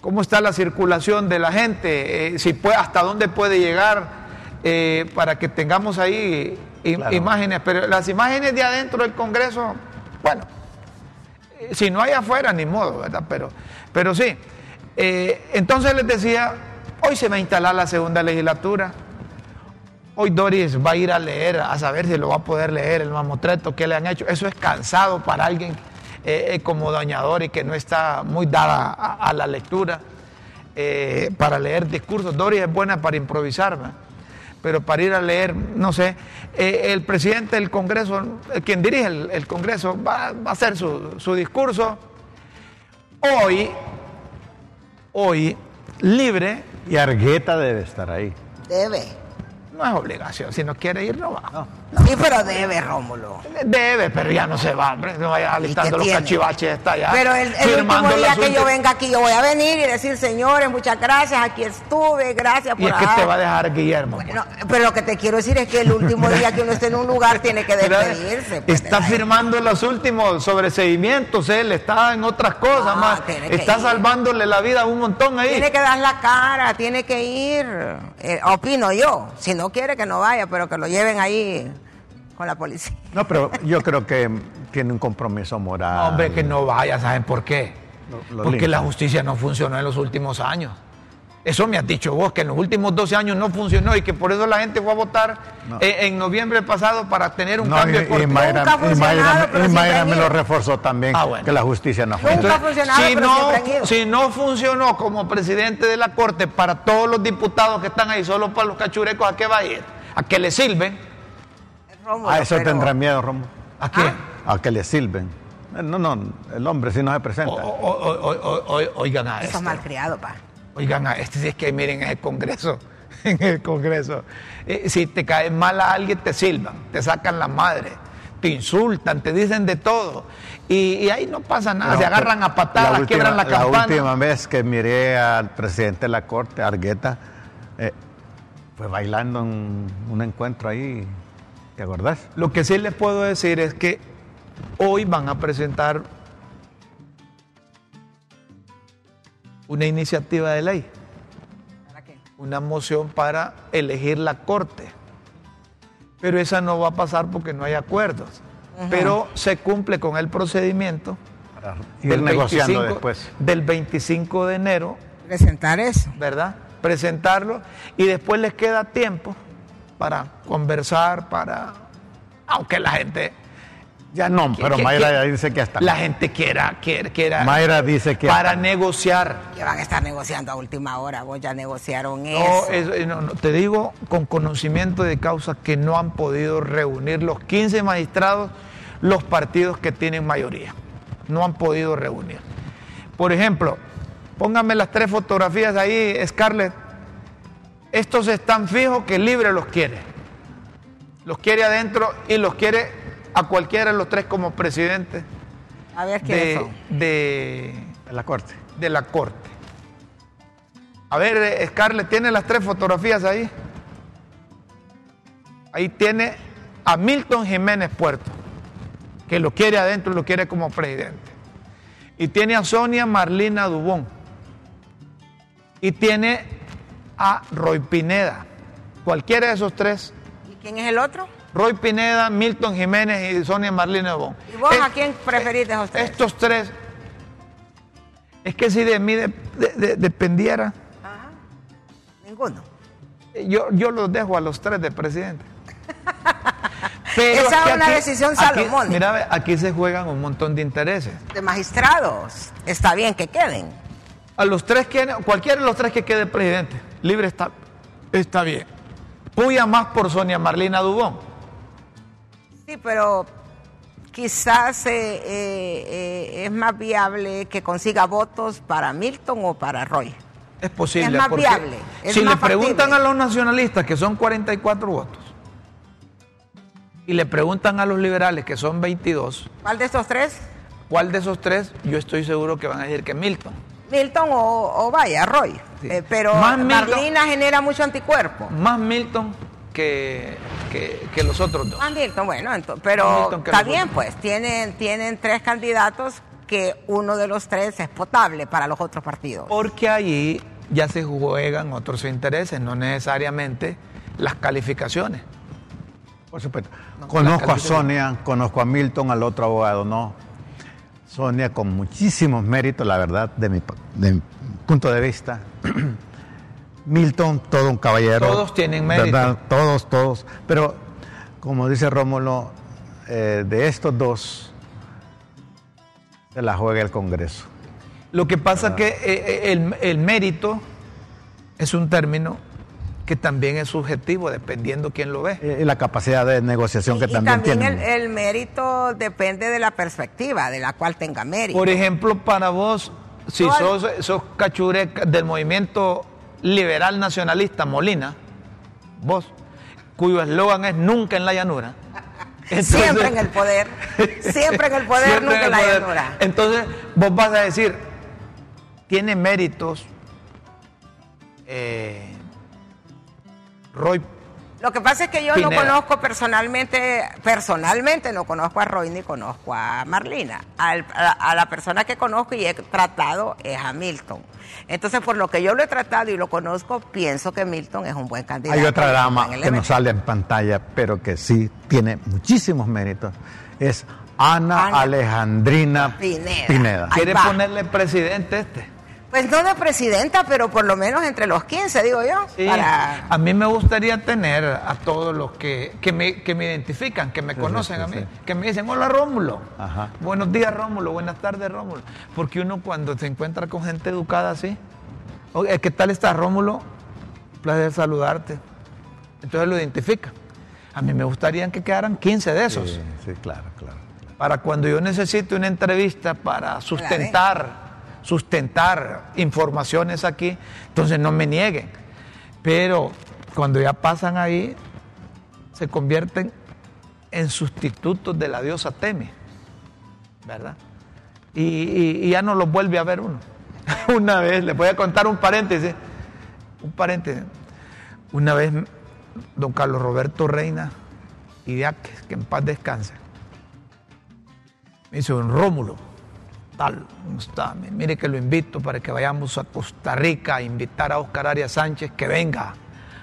Speaker 1: cómo está la circulación de la gente, eh, si puede, hasta dónde puede llegar eh, para que tengamos ahí imágenes, pero las imágenes de adentro del Congreso, bueno, si no hay afuera, ni modo, ¿verdad? Pero, pero sí. Eh, entonces les decía, hoy se va a instalar la segunda legislatura. Hoy Doris va a ir a leer, a saber si lo va a poder leer el mamotreto que le han hecho. Eso es cansado para alguien eh, eh, como doña Doris que no está muy dada a, la lectura para leer discursos. Doris es buena para improvisar, pero para ir a leer, no sé, eh, el presidente del Congreso, quien dirige el, Congreso, va, a hacer su, su discurso. Hoy, hoy, libre.
Speaker 3: Y Argueta debe estar ahí.
Speaker 2: Debe.
Speaker 1: No es obligación, si no quiere ir, no va. No.
Speaker 2: Sí, pero debe, Rómulo.
Speaker 1: Debe, pero ya no se va, hombre. No vaya alistando los cachivaches, está ya.
Speaker 2: Pero el, el último día que yo venga aquí, yo voy a venir y decir, señores, muchas gracias, aquí estuve, gracias por
Speaker 1: Y es que te va a dejar Guillermo.
Speaker 2: Bueno, pero lo que te quiero decir es que el último día que uno esté en un lugar tiene que despedirse.
Speaker 1: Pues, está firmando los últimos sobreseguimientos, él está en otras cosas ah, más. Está salvándole la vida a un montón ahí.
Speaker 2: Tiene que dar la cara, tiene que ir. Eh, opino yo. Si no quiere que no vaya, pero que lo lleven ahí con la policía.
Speaker 3: No, pero yo creo que tiene un compromiso moral.
Speaker 1: hombre, que no vaya, ¿saben por qué? Porque la justicia no funcionó en los últimos años. Eso me has dicho vos, que en los últimos 12 años no funcionó y que por eso la gente fue a votar en, noviembre pasado para tener un cambio
Speaker 3: de y, y Mayra, me lo reforzó también, ah, que la justicia no
Speaker 2: funcionó.
Speaker 1: si, no, si no funcionó como presidente de la Corte para todos los diputados que están ahí, solo para los cachurecos, ¿a qué va a ir? ¿A que le sirven?
Speaker 3: A eso tendrá miedo, Romo.
Speaker 1: ¿A qué?
Speaker 3: A que le sirven. No, no, el hombre si no se presenta.
Speaker 1: oigan a
Speaker 2: Eso es malcriado, pa.
Speaker 1: Oigan, este es que miren en el Congreso, en el Congreso, eh, si te cae mal a alguien te silban, te sacan la madre, te insultan, te dicen de todo. Y, ahí no pasa nada, se agarran a patadas, quiebran la campana.
Speaker 3: La última vez que miré al presidente de la Corte, Argueta, eh, fue bailando en un encuentro ahí, ¿te acordás?
Speaker 1: Lo que sí les puedo decir es que hoy van a presentar una iniciativa de ley. ¿Para qué? Una moción para elegir la corte. Pero esa no va a pasar porque no hay acuerdos. Pero se cumple con el procedimiento
Speaker 3: para ir negociando después.
Speaker 1: del 25 de enero.
Speaker 2: Presentar eso.
Speaker 1: ¿Verdad? Presentarlo y después les queda tiempo para conversar, para, aunque la gente
Speaker 3: ya no, pero Mayra dice que hasta.
Speaker 1: La gente quiera, quiera, quiera.
Speaker 3: Mayra dice que.
Speaker 1: Para negociar.
Speaker 2: Que van a estar negociando a última hora, vos ya negociaron eso.
Speaker 1: Eh, no, te digo con conocimiento de causa que no han podido reunir los 15 magistrados los partidos que tienen mayoría. No han podido reunir. Por ejemplo, pónganme las tres fotografías ahí, Scarlett. Estos están fijos que Libre los quiere. Los quiere adentro y los quiere a cualquiera de los tres como presidente
Speaker 2: a ver,
Speaker 1: de, de,
Speaker 3: la Corte.
Speaker 1: De la Corte. A ver, Scarlett, ¿tiene las tres fotografías ahí? Ahí tiene a Milton Jiménez Puerto, que lo quiere adentro y lo quiere como presidente. Y tiene a Sonia Marlina Dubón. Y tiene a Roy Pineda. Cualquiera de esos tres.
Speaker 2: ¿Y quién es el otro?
Speaker 1: Roy Pineda, Milton Jiménez y Sonia Marlene Bon.
Speaker 2: ¿Y vos a quién preferís de
Speaker 1: esos Estos tres. Es que si de mí dependiera. Ajá.
Speaker 2: Ninguno.
Speaker 1: Yo, yo los dejo a los tres de presidente.
Speaker 2: Esa es una decisión Salomón.
Speaker 1: mira, aquí se juegan un montón de intereses.
Speaker 2: De magistrados. Está bien que queden.
Speaker 1: A los tres que, cualquiera de los tres que quede presidente, libre está, está bien. Puya más por Sonia Marlina Dubón.
Speaker 2: Sí, pero quizás eh, eh, eh, es más viable que consiga votos para Milton o para Roy.
Speaker 1: Es posible.
Speaker 2: Es más viable.
Speaker 1: si le preguntan a los nacionalistas, que son 44 votos, y le preguntan a los liberales, que son 22.
Speaker 2: ¿Cuál de estos tres?
Speaker 1: ¿Cuál de esos tres? Yo estoy seguro que van a decir que Milton.
Speaker 2: Milton o, vaya, Roy. pero Marlina genera mucho anticuerpo.
Speaker 1: Más Milton que, que, los otros dos.
Speaker 2: bueno, pero está bien, pues, tienen, tienen tres candidatos que uno de los tres es potable para los otros partidos.
Speaker 1: Porque allí ya se juegan otros intereses, no necesariamente las calificaciones.
Speaker 3: Por supuesto. conozco a Sonia, conozco a Milton, al otro abogado, no. Sonia con muchísimos méritos, la verdad, de mi, de mi punto de vista. Milton, todo un caballero.
Speaker 1: Todos tienen mérito.
Speaker 3: Todos, todos. Pero, como dice Rómulo, eh, de estos dos se la juega el Congreso.
Speaker 1: Lo que pasa es que eh, eh, el, mérito es un término que también es subjetivo dependiendo quién lo ve.
Speaker 3: Eh, Y la capacidad de negociación que
Speaker 2: y
Speaker 3: también,
Speaker 2: también
Speaker 3: tienen.
Speaker 2: el, el mérito depende de la perspectiva de la cual tenga mérito.
Speaker 1: Por ejemplo, para vos, si
Speaker 2: No,
Speaker 1: sos, sos cachureca del movimiento liberal nacionalista Molina, vos, cuyo eslogan es nunca en la llanura. Entonces-
Speaker 2: siempre en el poder, siempre en el poder, nunca
Speaker 1: en
Speaker 2: en
Speaker 1: el
Speaker 2: la
Speaker 1: poder.
Speaker 2: llanura.
Speaker 1: Entonces, vos vas a decir, tiene méritos eh, Roy.
Speaker 2: Lo que pasa es que yo no conozco personalmente, personalmente no conozco a Roy ni conozco a Marlina. Al- a, a la persona que conozco y he tratado es a Milton. Entonces, por lo que yo lo he tratado y lo conozco, pienso que Milton es un buen candidato.
Speaker 3: Hay otra dama que no sale en pantalla, pero que sí tiene muchísimos méritos. Es Ana,
Speaker 2: Ana
Speaker 3: Alejandrina
Speaker 2: Pineda.
Speaker 3: Pineda.
Speaker 1: ¿Quiere ponerle presidente este?
Speaker 2: Pues no de presidenta, pero por lo menos entre los 15, digo yo.
Speaker 1: Sí,
Speaker 2: Para...
Speaker 1: A mí me gustaría tener a todos los que, que, me, que me identifican, que me
Speaker 3: Sí,
Speaker 1: conocen
Speaker 3: sí,
Speaker 1: a mí,
Speaker 3: sí.
Speaker 1: que me dicen, hola Rómulo.
Speaker 3: Ajá.
Speaker 1: Buenos días Rómulo, buenas tardes Rómulo. Porque uno cuando se encuentra con gente educada así, oye, ¿qué tal estás Rómulo? Placer saludarte. Entonces lo identifica. A mí me gustaría que quedaran 15 de esos.
Speaker 3: Sí, sí, claro, claro.
Speaker 1: Para cuando yo necesite una entrevista para sustentar, sustentar informaciones aquí, entonces no me nieguen. Pero cuando ya pasan ahí, se convierten en sustitutos de la diosa Teme, ¿verdad? Y, ya no los vuelve a ver uno. Una vez, les voy a contar un paréntesis, un paréntesis. Una vez, don Carlos Roberto Reina Idiáquez, que en paz descanse, me dice, don Rómulo, tal, ¿cómo está? Mire que lo invito para que vayamos a Costa Rica a invitar a Oscar Arias Sánchez que venga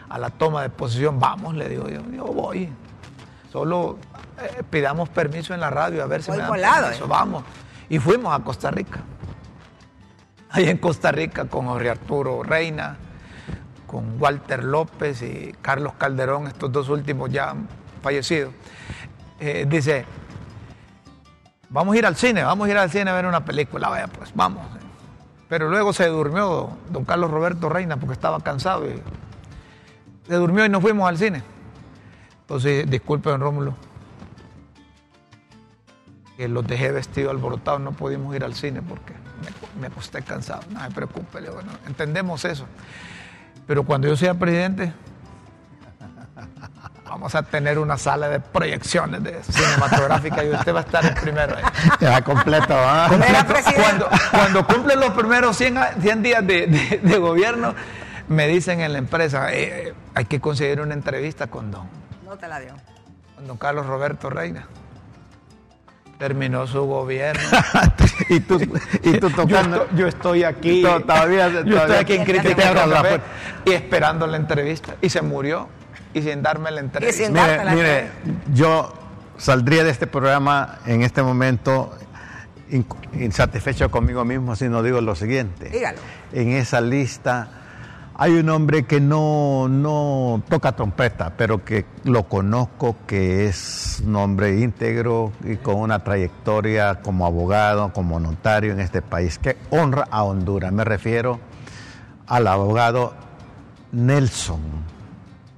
Speaker 1: a la toma de posesión. Vamos, le digo yo, yo voy. Solo eh, pidamos permiso en la radio a ver si
Speaker 2: Voy
Speaker 1: me dan
Speaker 2: volado,
Speaker 1: permiso.
Speaker 2: eh.
Speaker 1: Vamos. Y fuimos a Costa Rica. Ahí en Costa Rica con Jorge Arturo Reina, con Walter López y Carlos Calderón, estos dos últimos ya fallecidos. Eh, dice, vamos a ir al cine, vamos a ir al cine a ver una película, vaya pues, vamos. Pero luego se durmió don Carlos Roberto Reina porque estaba cansado y se durmió y nos fuimos al cine. Entonces, disculpe, don Rómulo, que los dejé vestidos alborotados, no pudimos ir al cine porque me, me acosté cansado. No se preocupe, le digo, "no, entendemos eso. Pero cuando yo sea presidente, vamos a tener una sala de proyecciones de cinematográfica y usted va a estar el primero ahí.
Speaker 3: Ya completo, ¿ah?
Speaker 1: Cuando, cuando cumplen los primeros 100, a- 100 días de, de- de gobierno, me dicen en la empresa, "Eh, hay que conseguir una entrevista con don,
Speaker 2: No te la dio.
Speaker 1: con don Carlos Roberto Reina. Terminó su gobierno.
Speaker 3: y tú, y tú
Speaker 1: Yo
Speaker 3: tocando.
Speaker 1: estoy, yo estoy aquí.
Speaker 3: To- todavía-
Speaker 1: yo estoy aquí en Crítica y esperando la entrevista. Y se murió. Y sin darme la entrevista.
Speaker 2: sin-
Speaker 3: Mire,
Speaker 2: dártela,
Speaker 3: mire, yo saldría de este programa en este momento insatisfecho conmigo mismo si no digo lo siguiente.
Speaker 2: Dígalo.
Speaker 3: En esa lista hay un hombre que no, no toca trompeta, pero que lo conozco, que es un hombre íntegro y con una trayectoria como abogado, como notario en este país, que honra a Honduras. Me refiero al abogado Nelson.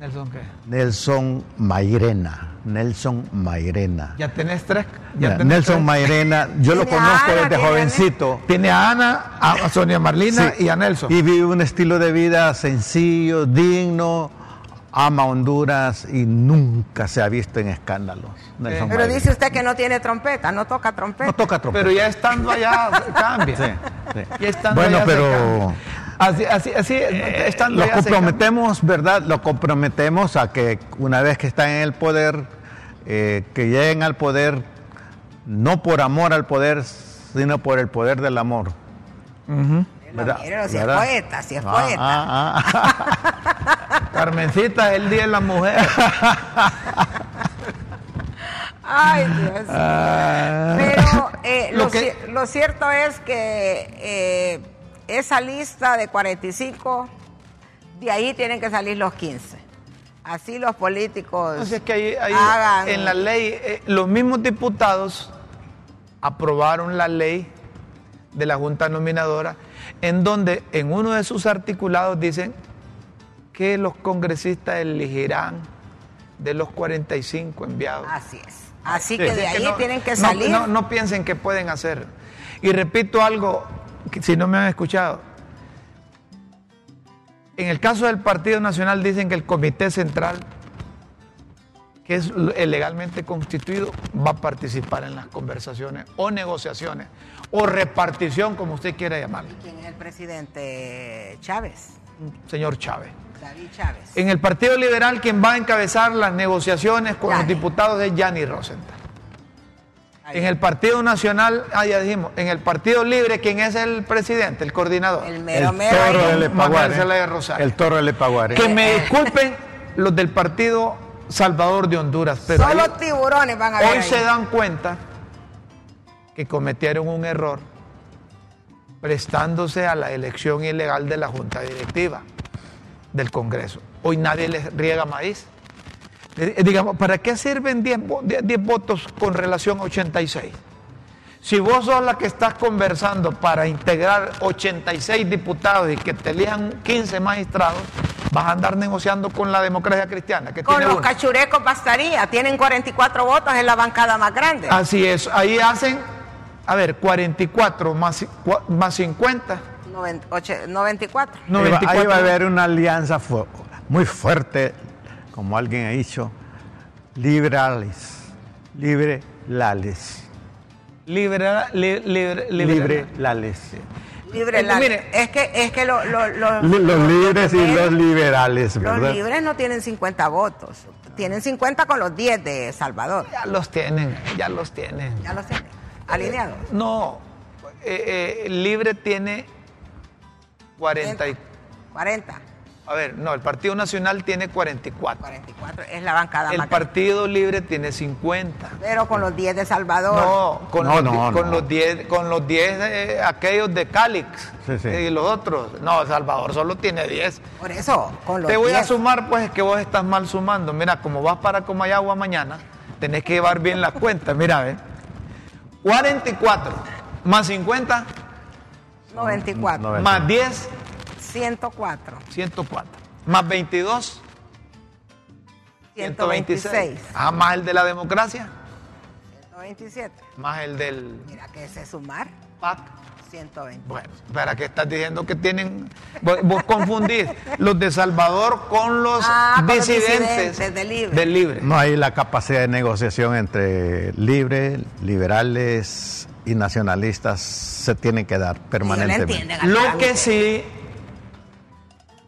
Speaker 1: Nelson, ¿qué?
Speaker 3: Nelson Mairena. Nelson Mairena.
Speaker 1: Ya tenés tres. Ya
Speaker 3: Mira,
Speaker 1: tenés
Speaker 3: Nelson
Speaker 1: tres.
Speaker 3: Mairena, yo lo conozco
Speaker 2: Ana,
Speaker 3: desde
Speaker 2: tiene
Speaker 3: jovencito.
Speaker 1: Tiene a Ana, a Sonia Marlina
Speaker 3: Sí.
Speaker 1: y a Nelson.
Speaker 3: Y vive un estilo de vida sencillo, digno, ama Honduras y nunca se ha visto en escándalos. Nelson
Speaker 2: Pero
Speaker 3: Mairena.
Speaker 2: dice usted que no tiene trompeta, no toca trompeta.
Speaker 3: No toca trompeta.
Speaker 1: Pero ya estando allá cambia.
Speaker 3: Sí, sí.
Speaker 1: Ya estando
Speaker 3: Bueno,
Speaker 1: allá se
Speaker 3: pero-
Speaker 1: cambia. Así, así, así estando
Speaker 3: Lo comprometemos, ¿verdad? Lo comprometemos a que una vez que están en el poder, eh, que lleguen al poder, no por amor al poder, sino por el poder del amor. ¿verdad?
Speaker 2: Míralo, si es
Speaker 3: ¿Verdad?
Speaker 2: poeta, si es
Speaker 3: Ah,
Speaker 2: poeta.
Speaker 3: ah, ah.
Speaker 1: cambia. Carmencita es el día de la mujer.
Speaker 2: Ay, Dios. Pero eh,
Speaker 1: Lo
Speaker 2: lo,
Speaker 1: que-
Speaker 2: ci- lo cierto es que eh, esa lista de 45, de ahí tienen que salir los 15. Así los políticos
Speaker 1: Entonces es que ahí, ahí
Speaker 2: hagan.
Speaker 1: en la ley, eh, los mismos diputados aprobaron la ley de la Junta Nominadora, en donde en uno de sus articulados dicen que los congresistas elegirán de los 45 enviados.
Speaker 2: Así es. Así que de ahí
Speaker 1: no,
Speaker 2: tienen que salir.
Speaker 1: No, no piensen que pueden hacer. Y repito algo, si no me han escuchado. En el caso del Partido Nacional dicen que el Comité Central, que es legalmente constituido, va a participar en las conversaciones o negociaciones o repartición, como usted quiera llamarle,
Speaker 2: ¿Quién es el presidente Chávez?
Speaker 1: señor Chávez.
Speaker 2: David Chávez.
Speaker 1: En el Partido Liberal, quien va a encabezar las negociaciones con los diputados es Yanni Rosenthal. En el Partido Nacional, ah, ya dijimos, en el Partido Libre, ¿quién es el presidente, el coordinador?
Speaker 2: El mero
Speaker 3: el
Speaker 2: mero
Speaker 3: toro
Speaker 2: ahí.
Speaker 3: de
Speaker 1: Manuel
Speaker 3: Lepaguare.
Speaker 1: Zelaya Rosario.
Speaker 3: El toro de Lepaguare.
Speaker 1: Que me disculpen los del Partido Salvador de Honduras, pero
Speaker 2: Solo
Speaker 1: ahí-
Speaker 2: tiburones van a ver.
Speaker 1: hoy
Speaker 2: ahí.
Speaker 1: se dan cuenta que cometieron un error prestándose a la elección ilegal de la Junta Directiva del Congreso. Hoy nadie les riega maíz. Eh, Digamos, ¿para qué sirven 10, vo- 10 10 votos con relación a 86? Si vos sos la que estás conversando para integrar 86 diputados y que te elijan 15 magistrados, vas a andar negociando con la democracia cristiana, que
Speaker 2: Con
Speaker 1: tiene
Speaker 2: los
Speaker 1: uno.
Speaker 2: cachurecos bastaría. Tienen 44 votos en la bancada más grande.
Speaker 1: Así es, ahí hacen, a ver, 44 más, más 50,
Speaker 2: Noven- oche- 94.
Speaker 3: Ahí va-
Speaker 1: 94.
Speaker 3: Ahí va a haber una alianza fu- muy fuerte, como alguien ha dicho, liberales, liberales,
Speaker 1: Libera, li- libre, libre,
Speaker 3: liberales.
Speaker 2: Libre
Speaker 1: Eh,
Speaker 2: la-
Speaker 1: mire.
Speaker 2: es que, es que lo- lo- lo-
Speaker 3: Los libres y los liberales,
Speaker 2: Los
Speaker 3: ¿verdad?
Speaker 2: libres no tienen 50 votos. Tienen 50 con los 10 de Salvador.
Speaker 1: Ya los tienen, ya los tienen.
Speaker 2: Ya lo tienen. Alineados.
Speaker 1: No, eh, eh, libre tiene 40 y,
Speaker 2: 40.
Speaker 1: A ver, no, el Partido Nacional tiene 44.
Speaker 2: 44 es la bancada
Speaker 1: El
Speaker 2: más.
Speaker 1: Partido Libre tiene 50.
Speaker 2: Pero con los 10 de Salvador.
Speaker 1: No, con
Speaker 3: No,
Speaker 1: los,
Speaker 3: no,
Speaker 1: con
Speaker 3: no.
Speaker 1: los 10, con los 10 eh, aquellos de Calix
Speaker 3: Sí, sí.
Speaker 1: y los otros. No, Salvador solo tiene 10.
Speaker 2: Por eso, con los
Speaker 1: Te voy a
Speaker 2: 10.
Speaker 1: sumar, pues, es que vos estás mal sumando. Mira, como vas para Comayagua mañana, tenés que llevar bien las cuentas. Mira, ve. 44 más 50
Speaker 2: 94.
Speaker 3: No,
Speaker 1: más 10,
Speaker 2: 104.
Speaker 1: 104. Más 22, 126.
Speaker 2: 126.
Speaker 1: Ah, más el de la democracia,
Speaker 2: 127.
Speaker 1: más el del
Speaker 2: Mira que ese sumar.
Speaker 1: PAC.
Speaker 2: 120.
Speaker 1: Bueno, ¿para qué estás diciendo que tienen... Vos, vos confundís los de Salvador con los
Speaker 2: Ah,
Speaker 1: disidentes
Speaker 2: disidentes del Libre.
Speaker 1: Libre.
Speaker 3: No hay la capacidad de negociación entre libres, liberales y nacionalistas. Se tiene que dar permanentemente.
Speaker 1: Lo que sí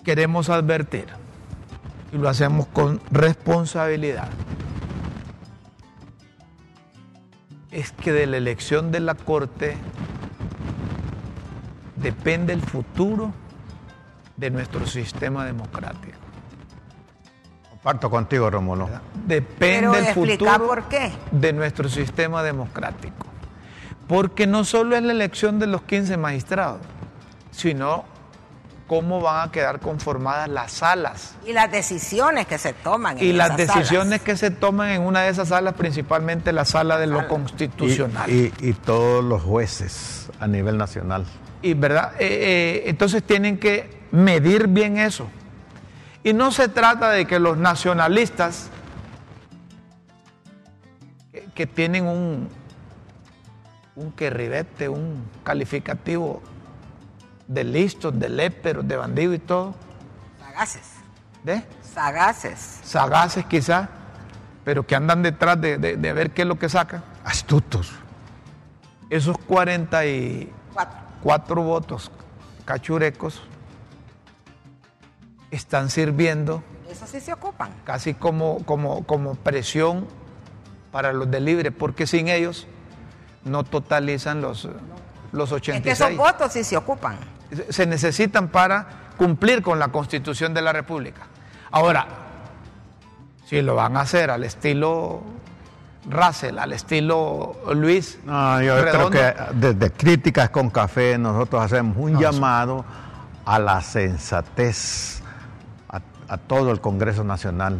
Speaker 1: queremos advertir, y lo hacemos con responsabilidad, es que de la elección de la Corte depende el futuro de nuestro sistema democrático.
Speaker 3: Comparto contigo, Rómulo.
Speaker 1: Depende
Speaker 2: Pero
Speaker 1: el futuro
Speaker 2: por qué.
Speaker 1: de nuestro sistema democrático. Porque no solo es la elección de los 15 magistrados, sino cómo van a quedar conformadas las salas
Speaker 2: Y las decisiones que se toman. en
Speaker 1: y las decisiones
Speaker 2: salas.
Speaker 1: que se toman en una de esas salas, principalmente la sala de lo
Speaker 2: Sala.
Speaker 3: Y,
Speaker 1: constitucional. Y,
Speaker 3: y- y todos los jueces a nivel nacional.
Speaker 1: verdad, Eh, eh, entonces tienen que medir bien eso. Y no se trata de que los nacionalistas que, que tienen un, un querribete, un calificativo de listos, de léperos, de bandido y todo,
Speaker 2: Sagaces.
Speaker 1: ¿de?
Speaker 2: Sagaces.
Speaker 1: sagaces quizás, pero que andan detrás de, de- de ver qué es lo que sacan.
Speaker 3: Astutos.
Speaker 1: Esos 44
Speaker 2: Cuatro.
Speaker 1: votos cachurecos están sirviendo
Speaker 2: Eso sí se ocupan.
Speaker 1: casi como, como, como presión para los de libre, porque sin ellos no totalizan los, los
Speaker 2: Es que
Speaker 1: 86.
Speaker 2: esos votos sí se ocupan.
Speaker 1: Se necesitan para cumplir con la constitución de la República. Ahora, si lo van a hacer al estilo Russell, al estilo Luis,
Speaker 3: No, yo
Speaker 1: Redondo,
Speaker 3: creo que desde Críticas con Café nosotros hacemos un
Speaker 1: No,
Speaker 3: llamado a la sensatez, a, a todo el Congreso Nacional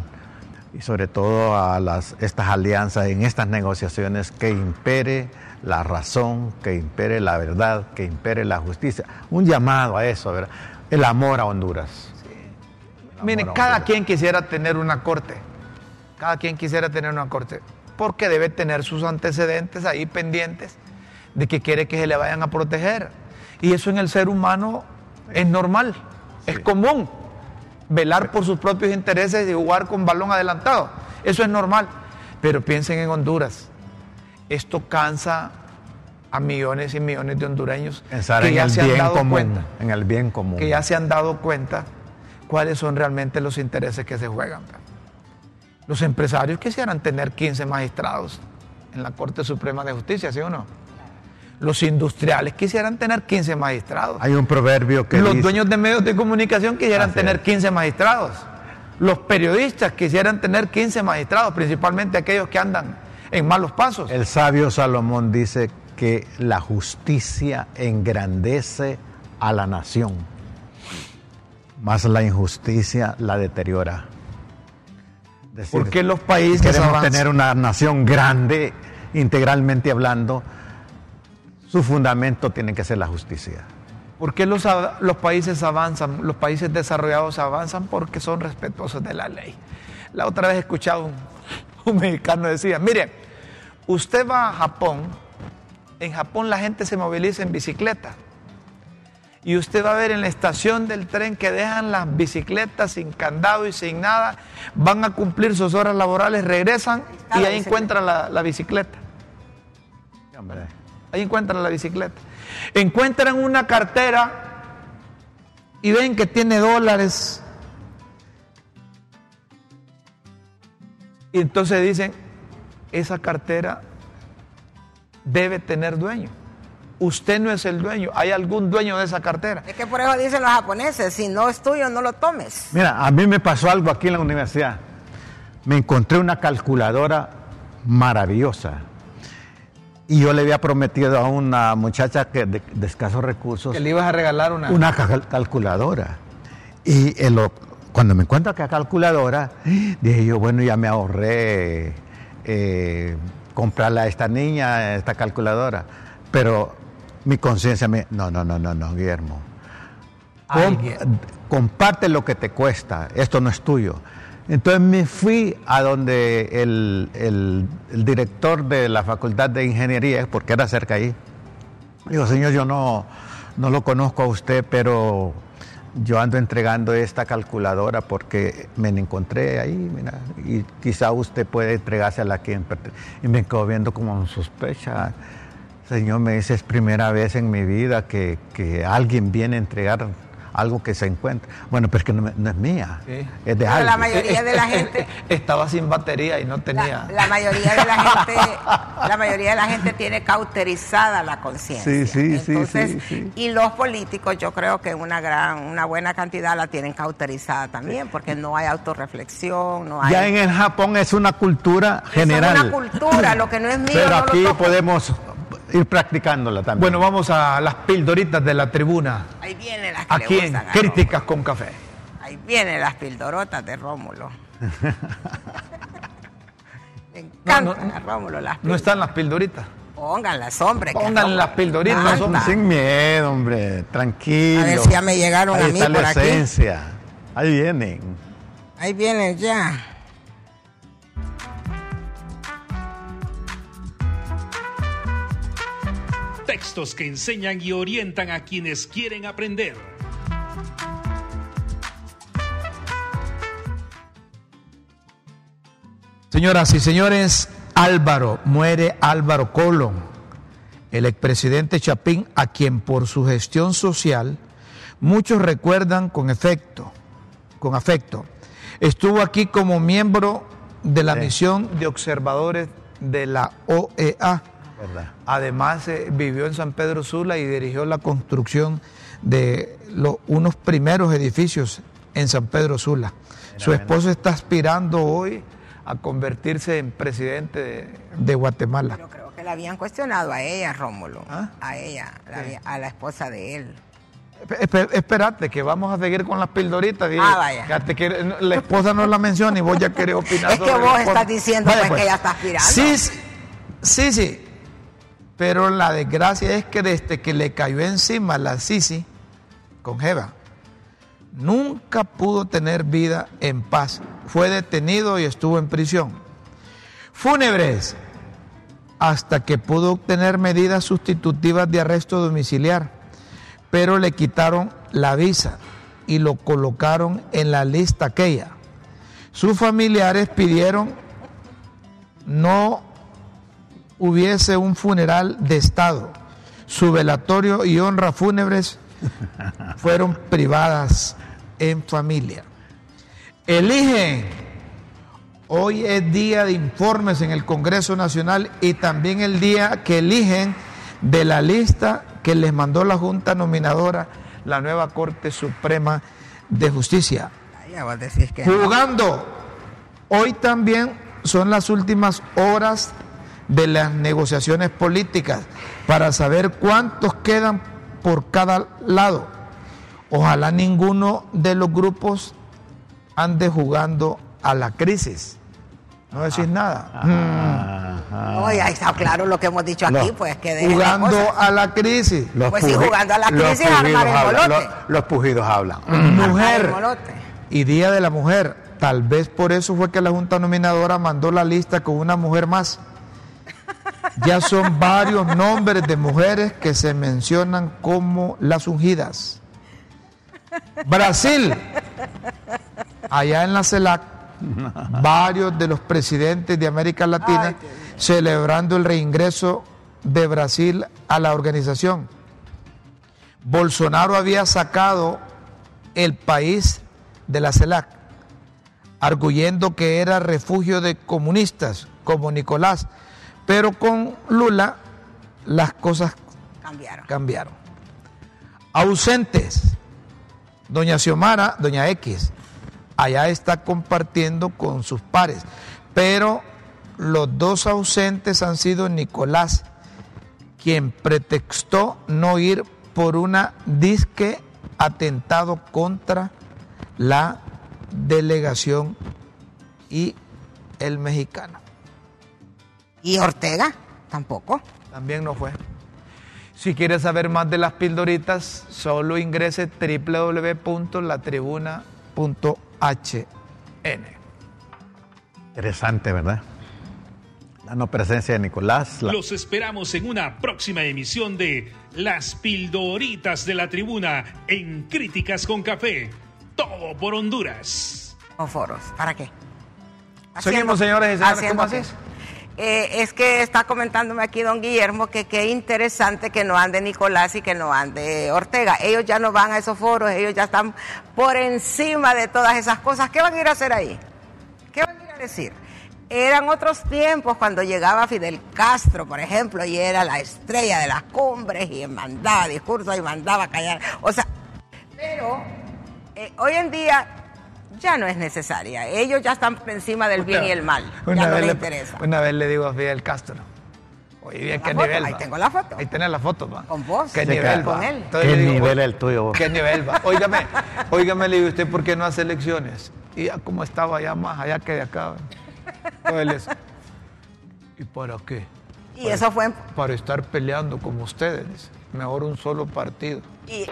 Speaker 3: y sobre todo a las, estas alianzas, en estas negociaciones, que impere la razón, que impere la verdad, que impere la justicia. Un llamado a eso, ¿verdad? El amor a Honduras.
Speaker 1: Miren, cada quien quisiera tener una corte. Cada quien quisiera tener una corte. Porque debe tener sus antecedentes ahí pendientes de que quiere que se le vayan a proteger. Y eso en el ser humano es normal, es común. Velar por sus propios intereses y jugar con balón adelantado. Eso es normal. Pero piensen en Honduras. Esto cansa a millones y millones de hondureños
Speaker 3: que ya se han dado cuenta. En el bien común.
Speaker 1: Que ya se han dado cuenta cuáles son realmente los intereses que se juegan. Los empresarios quisieran tener 15 magistrados en la Corte Suprema de Justicia, ¿sí o no? Los industriales quisieran tener 15 magistrados.
Speaker 3: Hay un proverbio que
Speaker 1: Los dueños de medios de comunicación quisieran tener 15 magistrados. Los periodistas quisieran tener 15 magistrados, principalmente aquellos que andan en malos pasos.
Speaker 3: El sabio Salomón dice que la justicia engrandece a la nación, más la injusticia la deteriora.
Speaker 1: Porque los países
Speaker 3: queremos tener una nación grande, integralmente hablando, su fundamento tiene que ser la justicia.
Speaker 1: ¿Por qué los, los países avanzan, los países desarrollados avanzan? Porque son respetuosos de la ley. La otra vez he escuchado un, un mexicano decía, mire, usted va a Japón, en Japón la gente se moviliza en bicicleta. Y usted va a ver en la estación del tren que dejan las bicicletas sin candado y sin nada, van a cumplir sus horas laborales, regresan y ahí encuentran la, bicicleta. Ahí encuentran la bicicleta. Encuentran una cartera y ven que tiene dólares. Y entonces dicen, esa cartera debe tener dueño. Usted no es el dueño, hay algún dueño de esa cartera.
Speaker 2: Es que por eso dicen los japoneses, si no es tuyo, no lo tomes.
Speaker 3: Mira, a mí me pasó algo aquí en la universidad. Me encontré una calculadora maravillosa. Y yo le había prometido a una muchacha que de, escasos recursos.
Speaker 1: Que le ibas a regalar una.
Speaker 3: Una calculadora. Y cuando me encuentro acá calculadora, dije yo, bueno, ya me ahorré eh, comprarle a esta niña esta calculadora. Pero mi conciencia me... No, no, no, no, no, Guillermo. comparte lo que te cuesta, esto no es tuyo. Entonces me fui a donde el, director de la Facultad de Ingeniería, porque era cerca ahí. Digo, señor, yo no, no lo conozco a usted, pero yo ando entregando esta calculadora porque me encontré ahí, mira, y quizá usted puede entregarse a la que... Y me quedo viendo como sospecha. Señor, me dice, es primera vez en mi vida que, que alguien viene a entregar algo que se encuentra. Bueno, pero es que no, es mía, es de alguien.
Speaker 2: La mayoría de la gente...
Speaker 1: Estaba sin batería y no tenía...
Speaker 2: La, mayoría de la gente la mayoría de la gente tiene cauterizada la conciencia.
Speaker 3: Sí, sí, sí, sí,
Speaker 2: Y los políticos yo creo que una gran, una buena cantidad la tienen cauterizada también, porque no hay autorreflexión, no hay...
Speaker 3: Ya en el Japón es una cultura general.
Speaker 2: Es una cultura, lo que no es mío
Speaker 3: Pero aquí podemos ir practicándola también.
Speaker 1: Bueno, vamos a las pildoritas de la tribuna.
Speaker 2: Ahí vienen las que
Speaker 1: Aquí en Críticas con Café.
Speaker 2: Ahí vienen las pildorotas de Rómulo. Me encantan no, Rómulo las
Speaker 1: No están las pildoritas.
Speaker 2: Pónganlas, hombre.
Speaker 1: Pongan las pildoritas,
Speaker 3: hombre. Sin miedo, hombre. Tranquilo. A
Speaker 2: ver si ya me llegaron
Speaker 3: a
Speaker 2: mí
Speaker 3: está
Speaker 2: por
Speaker 3: la esencia. Ahí vienen.
Speaker 2: Ahí vienen ya.
Speaker 6: Textos que enseñan y orientan a quienes quieren aprender.
Speaker 1: Señoras y señores, Álvaro, muere Álvaro Colón, el expresidente Chapín, a quien por su gestión social muchos recuerdan con efecto, con afecto. Estuvo aquí como miembro de la misión de observadores de la OEA Además, eh, vivió en San Pedro Sula y dirigió la construcción de unos primeros edificios en San Pedro Sula. Su esposo está aspirando hoy a convertirse en presidente de, Guatemala.
Speaker 2: Yo creo que la habían cuestionado a ella, Rómulo. ¿Ah? A ella, a la esposa de él.
Speaker 1: Espérate, que vamos a seguir con las pildoritas.
Speaker 2: ah, vaya.
Speaker 1: la esposa no la menciona y vos ya querés opinar
Speaker 2: es que vos estás diciendo pues, pues. que ella está aspirando.
Speaker 1: Sí, sí, sí. Pero la desgracia es que desde que le cayó encima la Sisi con Jeva, nunca pudo tener vida en paz. Fue detenido y estuvo en prisión. Fúnebres, hasta que pudo obtener medidas sustitutivas de arresto domiciliar, pero le quitaron la visa y lo colocaron en la lista aquella. Sus familiares pidieron no hubiese un funeral de Estado. Su velatorio y honra fúnebres fueron privadas en familia. Eligen. Hoy es día de informes en el Congreso Nacional y también el día que eligen de la lista que les mandó la Junta Nominadora la nueva Corte Suprema de Justicia. Jugando. Hoy también son las últimas horas de las negociaciones políticas para saber cuántos quedan por cada lado. Ojalá ninguno de los grupos ande jugando a la crisis. No decís nada.
Speaker 2: Mm. ahí está claro lo que hemos dicho aquí, pues que
Speaker 1: jugando a la crisis.
Speaker 2: Los pues sí, jugando a la crisis,
Speaker 3: los, los, pujidos hablan.
Speaker 1: Mujer y Día de la Mujer. Tal vez por eso fue que la Junta Nominadora mandó la lista con una mujer más. Ya son varios nombres de mujeres que se mencionan como las ungidas. Brasil, allá en la CELAC, varios de los presidentes de América Latina celebrando el reingreso de Brasil a la organización. Bolsonaro había sacado el país de la CELAC, arguyendo que era refugio de comunistas como Nicolás, pero con Lula las cosas cambiaron. cambiaron. Ausentes, doña Xiomara, doña X, allá está compartiendo con sus pares, pero los dos ausentes han sido Nicolás, quien pretextó no ir por una disque atentado contra la delegación y el mexicano.
Speaker 2: ¿Y Ortega? Tampoco.
Speaker 1: También no fue. Si quieres saber más de las pildoritas, solo ingrese www.latribuna.hn.
Speaker 3: Interesante, ¿verdad? La no presencia de Nicolás.
Speaker 6: Los esperamos en una próxima emisión de Las Pildoritas de la Tribuna en Críticas con Café. Todo por Honduras.
Speaker 2: O foros, ¿para qué?
Speaker 1: Seguimos, señores y señores, ¿cómo haces?
Speaker 2: Eh, es que está comentándome aquí don Guillermo que qué interesante que no ande Nicolás y que no ande Ortega. Ellos ya no van a esos foros, ellos ya están por encima de todas esas cosas. ¿Qué van a ir a hacer ahí? ¿Qué van a ir a decir? Eran otros tiempos cuando llegaba Fidel Castro, por ejemplo, y era la estrella de las cumbres y mandaba discursos y mandaba callar. O sea, pero eh, hoy en día ya no es necesaria. Ellos ya están por encima del bien y el mal. ya no les interesa.
Speaker 1: Una vez le digo a Fidel Castro. Oye, bien, ¿qué nivel?
Speaker 2: Ahí tengo la foto.
Speaker 1: Ahí tenés la foto, va.
Speaker 2: Con vos.
Speaker 1: ¿Qué nivel va?
Speaker 2: Con él.
Speaker 3: ¿Qué nivel es el tuyo?
Speaker 1: ¿Qué nivel va? Óigame, óigame, le digo, ¿usted por qué no hace elecciones? Y ya como estaba allá más allá que de acá. Entonces, ¿y para qué?
Speaker 2: Y eso fue...
Speaker 1: Para estar peleando como ustedes. Mejor un solo partido. Y...